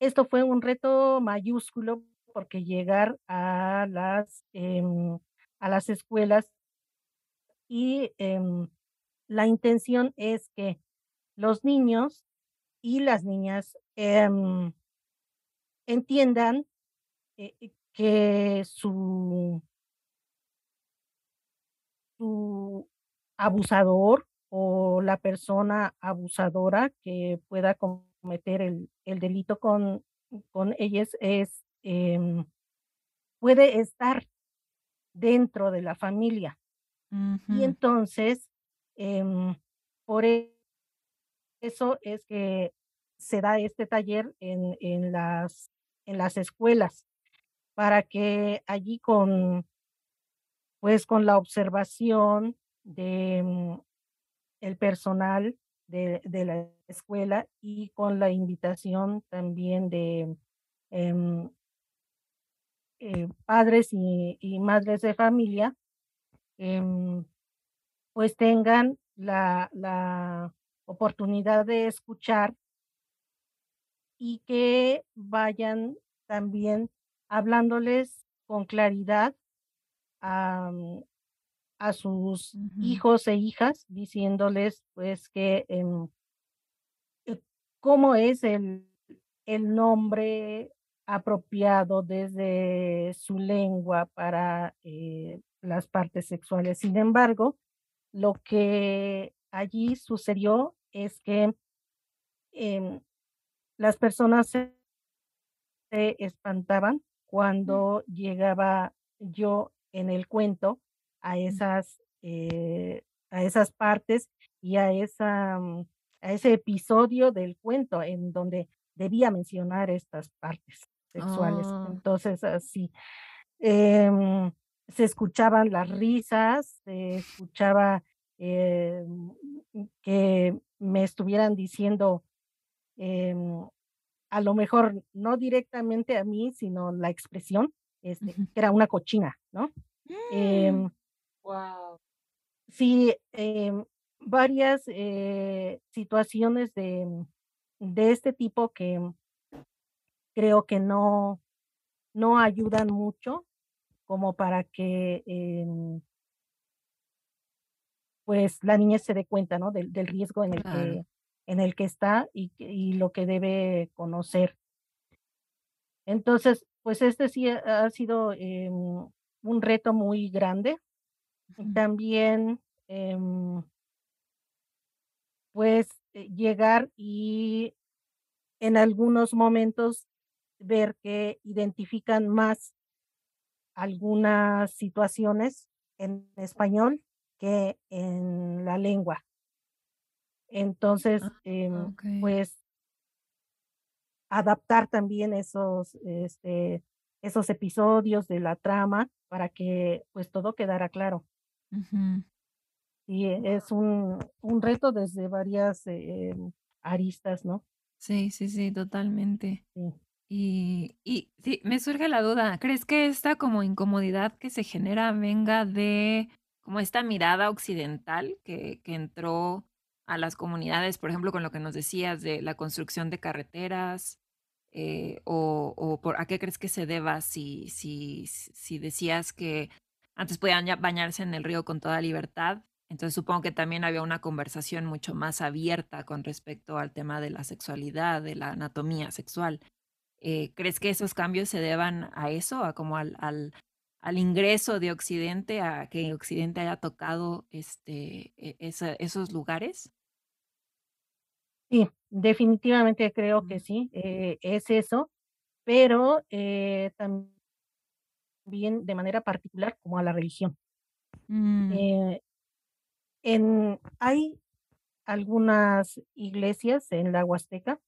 esto fue un reto mayúsculo porque llegar a las, em, a las escuelas y la intención es que los niños y las niñas em, entiendan eh, eh, que su, su abusador o la persona abusadora que pueda cometer el, el delito con, con ellas es, em, puede estar dentro de la familia. Y entonces, em, por e- eso es que se da este taller en, en las, en las escuelas, para que allí con, pues, con la observación de mm, el personal de, de la escuela y con la invitación también de em, eh, padres y, madres de familia, em, pues tengan la, la oportunidad de escuchar y que vayan también hablándoles con claridad a, a sus hijos e hijas, diciéndoles pues que em, eh, cómo es el, el nombre apropiado desde su lengua para eh, las partes sexuales. Sin embargo, lo que allí sucedió es que em, las personas se espantaban cuando llegaba yo en el cuento a Mm. esas, eh, a esas partes y a esa, mm, a ese episodio del cuento en donde debía mencionar estas partes sexuales. Oh. Entonces, así, em, se escuchaban las risas, se escuchaba, em, que me estuvieran diciendo, em a lo mejor no directamente a mí, sino la expresión, este, que era una cochina, ¿no? wow. Em, sí, em, varias eh, situaciones de, de este tipo que creo que no, no ayudan mucho como para que em, pues la niña se dé cuenta, ¿no? Del, del riesgo en el, que, en el que está y, y lo que debe conocer. Entonces, pues este sí ha sido em, un reto muy grande. También, em, pues, eh, llegar y en algunos momentos ver que identifican más algunas situaciones en español que en la lengua. Entonces, ah, em, pues adaptar también esos, este, esos episodios de la trama para que pues todo quedara claro. Y es un, un, reto desde varias eh, aristas, ¿no? Sí, sí, sí, totalmente. Y, sí, me surge la duda, ¿crees que esta como incomodidad que se genera venga de como esta mirada occidental que, que entró a las comunidades, por ejemplo, con lo que nos decías de la construcción de carreteras, eh, o, por, a qué crees que se deba si, si, si decías que antes podían bañarse en el río con toda libertad. Entonces supongo que también había una conversación mucho más abierta con respecto al tema de la sexualidad, de la anatomía sexual. Eh, ¿Crees que esos cambios se deban a eso, a como al, al, al ingreso de Occidente, a que Occidente haya tocado este, e, esos lugares? Sí, definitivamente creo que sí, eh, es eso, pero eh, también de manera particular como a la religión. Mm. En, hay algunas iglesias en la Huasteca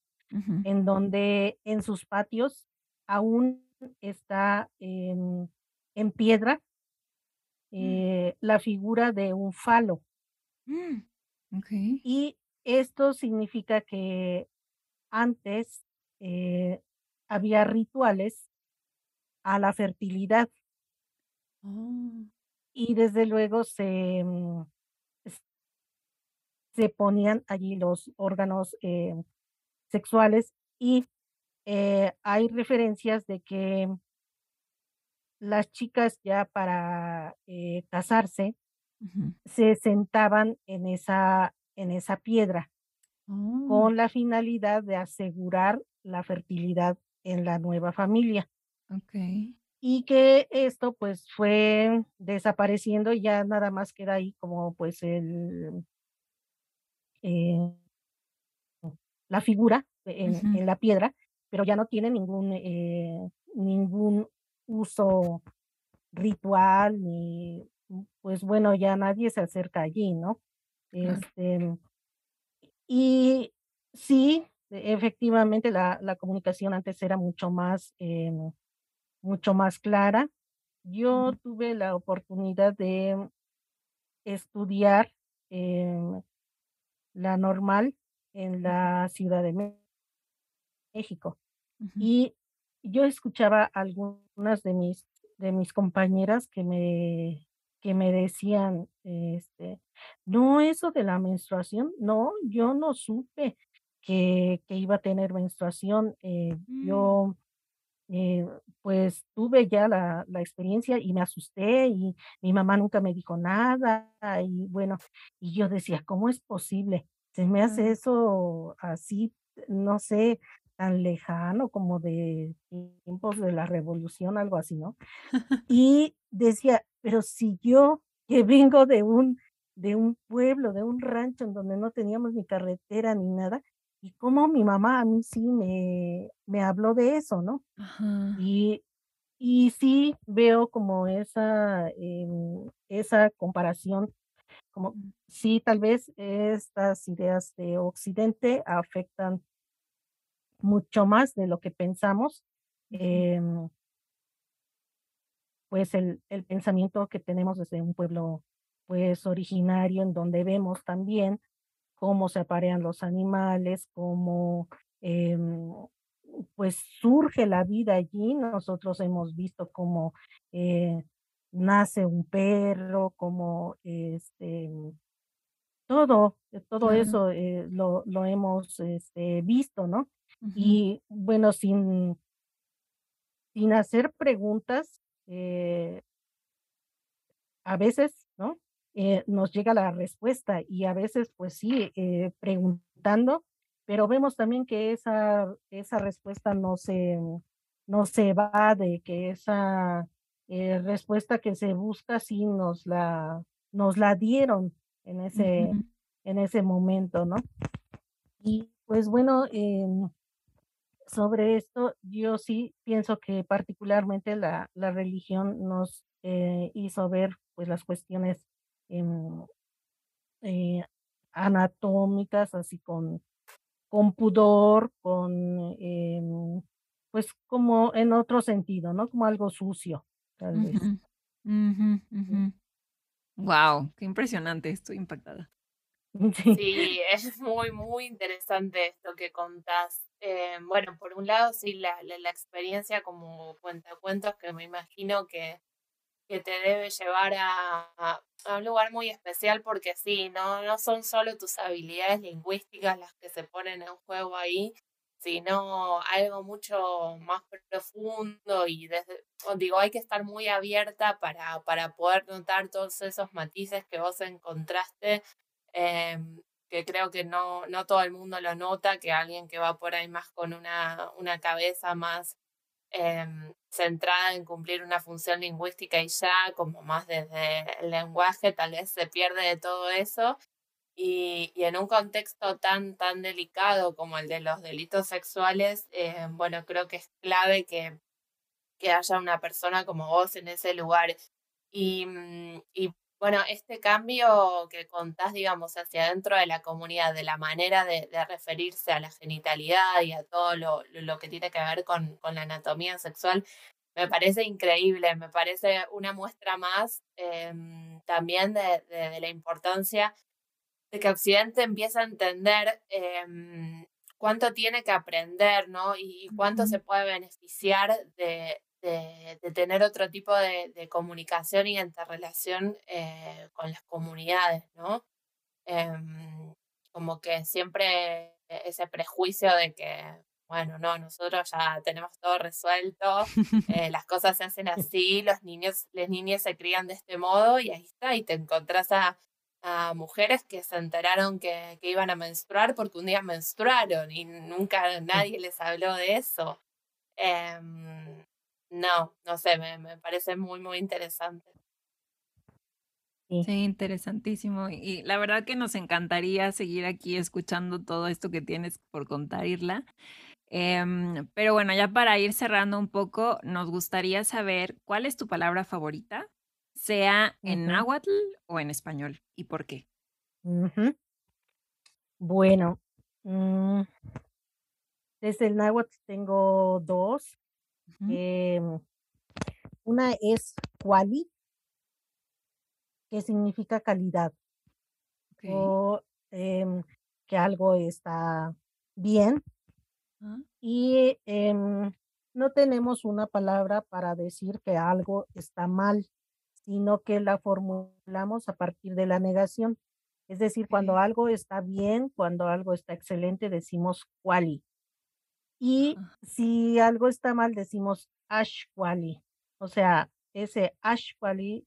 en donde en sus patios aún está en, piedra mm. la figura de un falo. Mm, y esto significa que antes eh, había rituales a la fertilidad. Oh. Y desde luego se, mm, se ponían allí los órganos eh, sexuales y eh, hay referencias de que las chicas ya para casarse se sentaban en esa en esa piedra oh. con la finalidad de asegurar la fertilidad en la nueva familia. Okay. Y que esto pues fue desapareciendo y ya nada más queda ahí como pues el eh, la figura en, la piedra, pero ya no tiene ningún eh, ningún uso ritual ni pues bueno ya nadie se acerca allí, ¿no? Este, y sí, efectivamente la, la, comunicación antes era mucho más, em, mucho más clara. Yo tuve la oportunidad de estudiar em, la normal en la Ciudad de México. Y yo escuchaba algunas de mis, de mis compañeras que me que me decían, este, no, eso de la menstruación, no, yo no supe que, que iba a tener menstruación. Eh, mm. Yo, eh, pues, tuve ya la, la, experiencia y me asusté y mi mamá nunca me dijo nada. Y bueno, y yo decía, ¿cómo es posible? Se me hace eso así, no sé, tan lejano como de tiempos de la revolución, algo así, ¿no? Y decía, pero si yo, que vengo de un, de un pueblo, de un rancho en donde no teníamos ni carretera ni nada, y cómo mi mamá a mí sí me, me habló de eso, ¿no? Y, y sí veo como esa, em, esa comparación, como sí, tal vez estas ideas de Occidente afectan mucho más de lo que pensamos pues el, el pensamiento que tenemos desde un pueblo pues originario en donde vemos también cómo se aparean los animales, cómo em, pues surge la vida allí. Nosotros hemos visto cómo eh, nace un perro, cómo este, todo, todo eso eh, lo, lo, hemos este, visto, ¿no? Y bueno, sin, sin hacer preguntas, eh, a veces, ¿no? Eh, nos llega la respuesta y a veces, pues sí, eh, preguntando, pero vemos también que esa, esa respuesta no se, no se va de que esa respuesta que se busca sí nos la, nos la dieron en ese, en ese momento, ¿no? Y pues bueno, em, sobre esto, yo sí pienso que particularmente la, la religión nos eh, hizo ver pues las cuestiones em, eh, anatómicas, así con, con pudor, con em, pues como en otro sentido, ¿no? Como algo sucio, tal vez. Wow, qué impresionante, estoy impactada. Sí, es muy, muy interesante esto que contás. Eh, bueno, por un lado, sí, la, la, experiencia como cuentacuentos que me imagino que, que te debe llevar a, a, un lugar muy especial porque sí, no, no son solo tus habilidades lingüísticas las que se ponen en juego ahí, sino algo mucho más profundo y desde, digo, hay que estar muy abierta para, para poder notar todos esos matices que vos encontraste Em, que creo que no, no todo el mundo lo nota, que alguien que va por ahí más con una, una cabeza más em, centrada en cumplir una función lingüística y ya, como más desde el lenguaje, tal vez se pierde de todo eso. Y, y en un contexto tan, tan delicado como el de los delitos sexuales, eh, bueno, creo que es clave que, que haya una persona como vos en ese lugar. Y, mm, y bueno, este cambio que contás, digamos, hacia dentro de la comunidad, de la manera de, referirse a la genitalidad y a todo lo, lo que tiene que ver con, con, la anatomía sexual, me parece increíble, me parece una muestra más em, también de, de, la importancia de que Occidente empiece a entender em, cuánto tiene que aprender, ¿no? Y cuánto se puede beneficiar de, de, tener otro tipo de, comunicación y interrelación eh, con las comunidades, ¿no? Em, como que siempre ese prejuicio de que, bueno, no, nosotros ya tenemos todo resuelto, eh, las cosas se hacen así, los niños, las niñas se crían de este modo y ahí está, y te encontrás a, a mujeres que se enteraron que, que, iban a menstruar porque un día menstruaron y nunca nadie les habló de eso. Em, no, no sé, me, me parece muy, muy interesante. Sí. interesantísimo. Y la verdad que nos encantaría seguir aquí escuchando todo esto que tienes por contar, Irla. Em, pero bueno, ya para ir cerrando un poco, nos gustaría saber cuál es tu palabra favorita, sea en náhuatl o en español, y por qué. Bueno, mm, desde el náhuatl tengo dos. Em, una es quali, que significa calidad, o em, que algo está bien. Ah. Y em, no tenemos una palabra para decir que algo está mal, sino que la formulamos a partir de la negación. Es decir, cuando algo está bien, cuando algo está excelente, decimos quali. Y si algo está mal, decimos ashwali. O sea, ese ashwali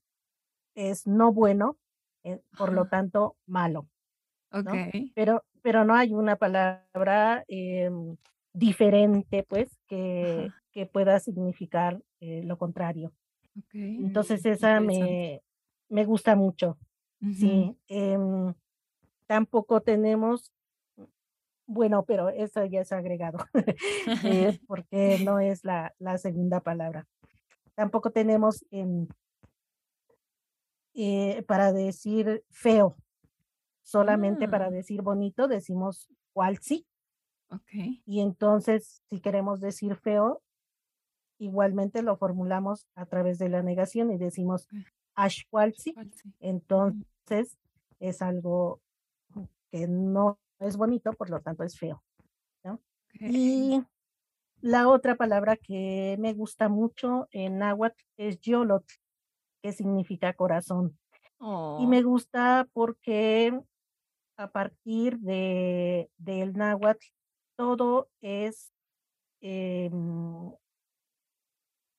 es no bueno, eh, por lo tanto, malo. Okay. Pero, pero no hay una palabra em, diferente, pues, que, que pueda significar eh, lo contrario. Okay. Entonces, esa me, me gusta mucho. Sí. Em, tampoco tenemos bueno, pero eso ya es agregado, eh, porque no es la, la, segunda palabra. Tampoco tenemos eh, para decir feo, solamente para ah. decir bonito decimos cual sí. Okay. Y entonces, si queremos decir feo, igualmente lo formulamos a través de la negación y decimos ashwalsi. Entonces, es algo que no es bonito, por lo tanto es feo. ¿no? Y la otra palabra que me gusta mucho en náhuatl es yolot, que significa corazón. Y me oh. gusta porque a partir de, del náhuatl todo es em,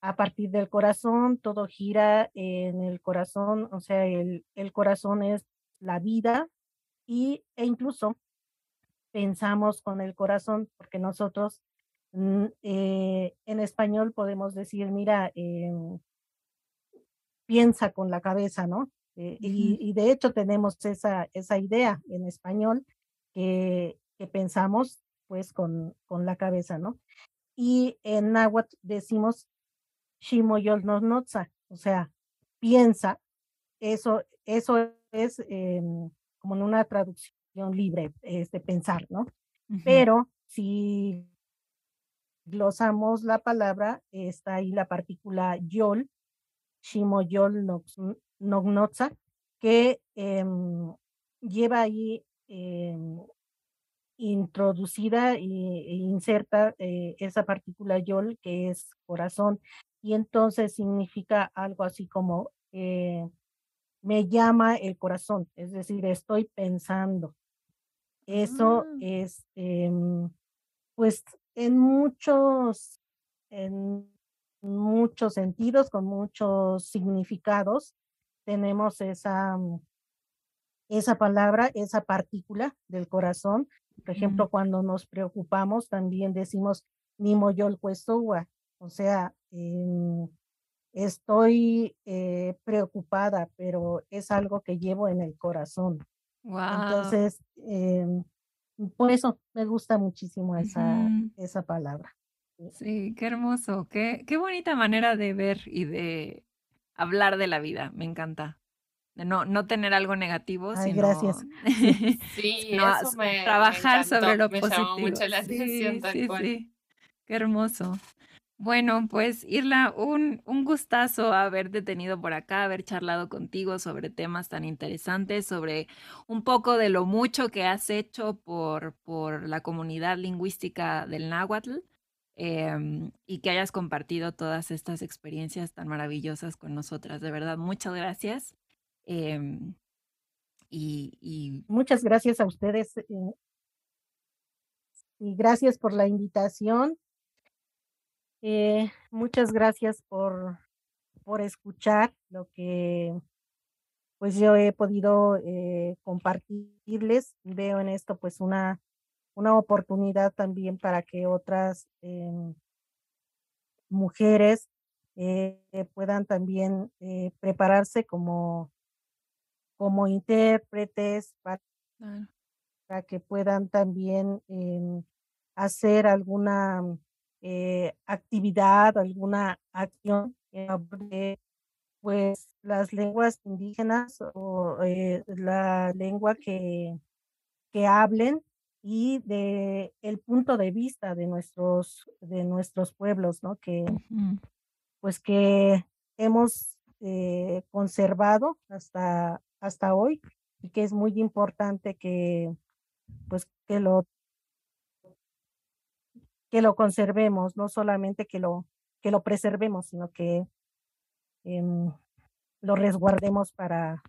a partir del corazón, todo gira en el corazón, o sea, el, el corazón es la vida y, e incluso pensamos con el corazón, porque nosotros mm, eh, en español podemos decir, mira, em, piensa con la cabeza, ¿no? Eh, y, de hecho tenemos esa, esa idea en español que, que pensamos pues con, con la cabeza, ¿no? Y en náhuatl decimos shimoyol no o sea, piensa, eso, eso es em, como en una traducción libre, este, pensar, ¿no? Pero si glosamos la palabra, está ahí la partícula yol, shimoyol nognotza, que em, lleva ahí em, introducida e, inserta eh, esa partícula yol que es corazón y entonces significa algo así como eh, me llama el corazón, es decir, estoy pensando. Eso ah. es, em, pues, en muchos, en muchos sentidos, con muchos significados, tenemos esa, mm, esa palabra, esa partícula del corazón. Por ejemplo, cuando nos preocupamos, también decimos ni moyol o sea, em, estoy eh, preocupada, pero es algo que llevo en el corazón. Entonces, em, por eso me gusta muchísimo esa, esa palabra. Sí, qué hermoso, qué, qué bonita manera de ver y de hablar de la vida, me encanta. De no, no tener algo negativo, sino, gracias. sí, trabajar sobre lo positivo. Mucho la atención, sí, sí, Qué hermoso. Bueno, pues Irla, un, un gustazo haberte tenido por acá, haber charlado contigo sobre temas tan interesantes, sobre un poco de lo mucho que has hecho por, por la comunidad lingüística del náhuatl em, y que hayas compartido todas estas experiencias tan maravillosas con nosotras. De verdad, muchas gracias. Em, y, Muchas gracias a ustedes eh, y gracias por la invitación eh, muchas gracias por, por escuchar lo que pues yo he podido eh, compartirles. Veo en esto pues una, una oportunidad también para que otras em, mujeres eh, puedan también prepararse como, como intérpretes para, para que puedan también em, hacer alguna eh, actividad, alguna acción de pues las lenguas indígenas o eh, la lengua que, que hablen y de el punto de vista de nuestros de nuestros pueblos, ¿no? Que pues que hemos eh, conservado hasta hasta hoy y que es muy importante que pues que lo que lo conservemos, no solamente que lo, que lo preservemos, sino que em, lo resguardemos para,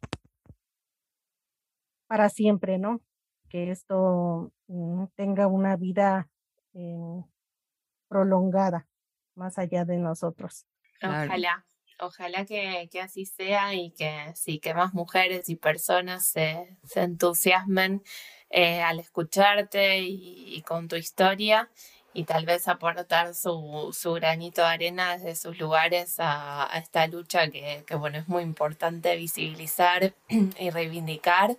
para siempre, ¿no? Que esto mm, tenga una vida em, prolongada más allá de nosotros. Ojalá, ojalá que, que, así sea y que sí, que más mujeres y personas se, se entusiasmen eh, al escucharte y, con tu historia y tal vez aportar su, su, granito de arena desde sus lugares a, esta lucha que, que, bueno, es muy importante visibilizar y reivindicar.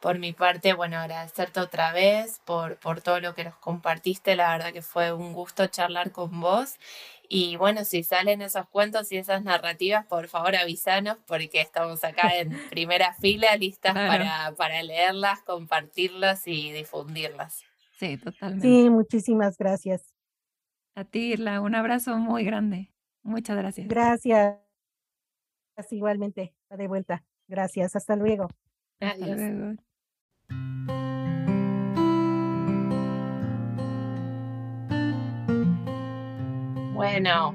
Por mi parte, bueno, agradecerte otra vez por, por todo lo que nos compartiste. La verdad que fue un gusto charlar con vos. Y bueno, si salen esos cuentos y esas narrativas, por favor avísanos porque estamos acá en primera fila listas para, para leerlas, compartirlas y difundirlas. Sí, totalmente. Sí, muchísimas gracias. A ti, Irla, un abrazo muy grande. Muchas gracias. Gracias. Igualmente, de vuelta. Gracias. Hasta luego. Hasta luego. Bueno,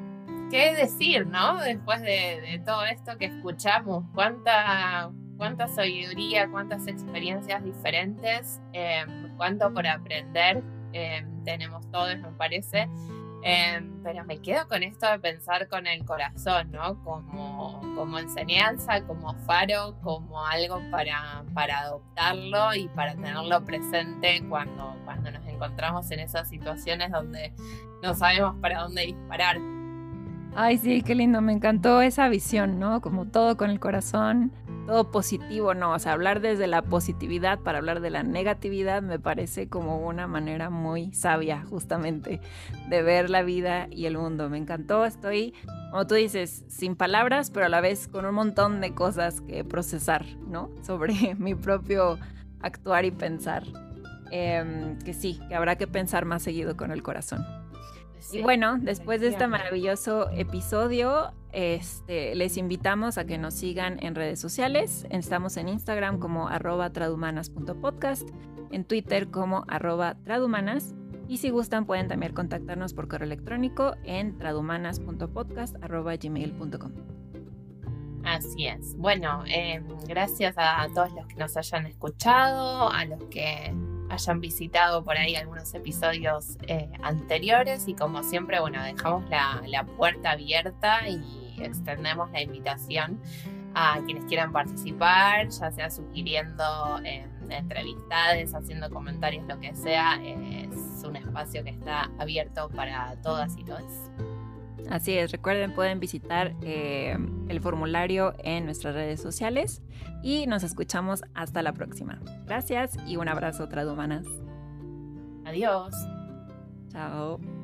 ¿qué decir, no? Después de, todo esto que escuchamos, cuánta, cuánta sabiduría, cuántas experiencias diferentes, em, cuánto por aprender em, tenemos todos, me parece. Em, pero me quedo con esto de pensar con el corazón, ¿no? Como, como enseñanza, como faro, como algo para, para adoptarlo y para tenerlo presente cuando, cuando nos encontramos en esas situaciones donde no sabemos para dónde disparar. Ay, sí, qué lindo, me encantó esa visión, ¿no? Como todo con el corazón, todo positivo, ¿no? O sea, hablar desde la positividad para hablar de la negatividad me parece como una manera muy sabia, justamente, de ver la vida y el mundo. Me encantó, estoy, como tú dices, sin palabras, pero a la vez con un montón de cosas que procesar, ¿no? Sobre mi propio actuar y pensar. Em, que sí, que habrá que pensar más seguido con el corazón y bueno, después de este maravilloso episodio, este, les invitamos a que nos sigan en redes sociales. Estamos en Instagram como arroba tradumanas.podcast, en Twitter como arroba tradumanas. Y si gustan pueden también contactarnos por correo electrónico en tradumanas.podcast.gmail.com. Así es. Bueno, em, gracias a todos los que nos hayan escuchado, a los que hayan visitado por ahí algunos episodios eh, anteriores y como siempre, bueno, dejamos la, puerta abierta y extendemos la invitación a quienes quieran participar, ya sea sugiriendo eh, entrevistades, haciendo comentarios, lo que sea, es un espacio que está abierto para todas y todos. Así es, recuerden, pueden visitar eh, el formulario en nuestras redes sociales y nos escuchamos hasta la próxima. Gracias y un abrazo, Tradumanas. Adiós. Chao.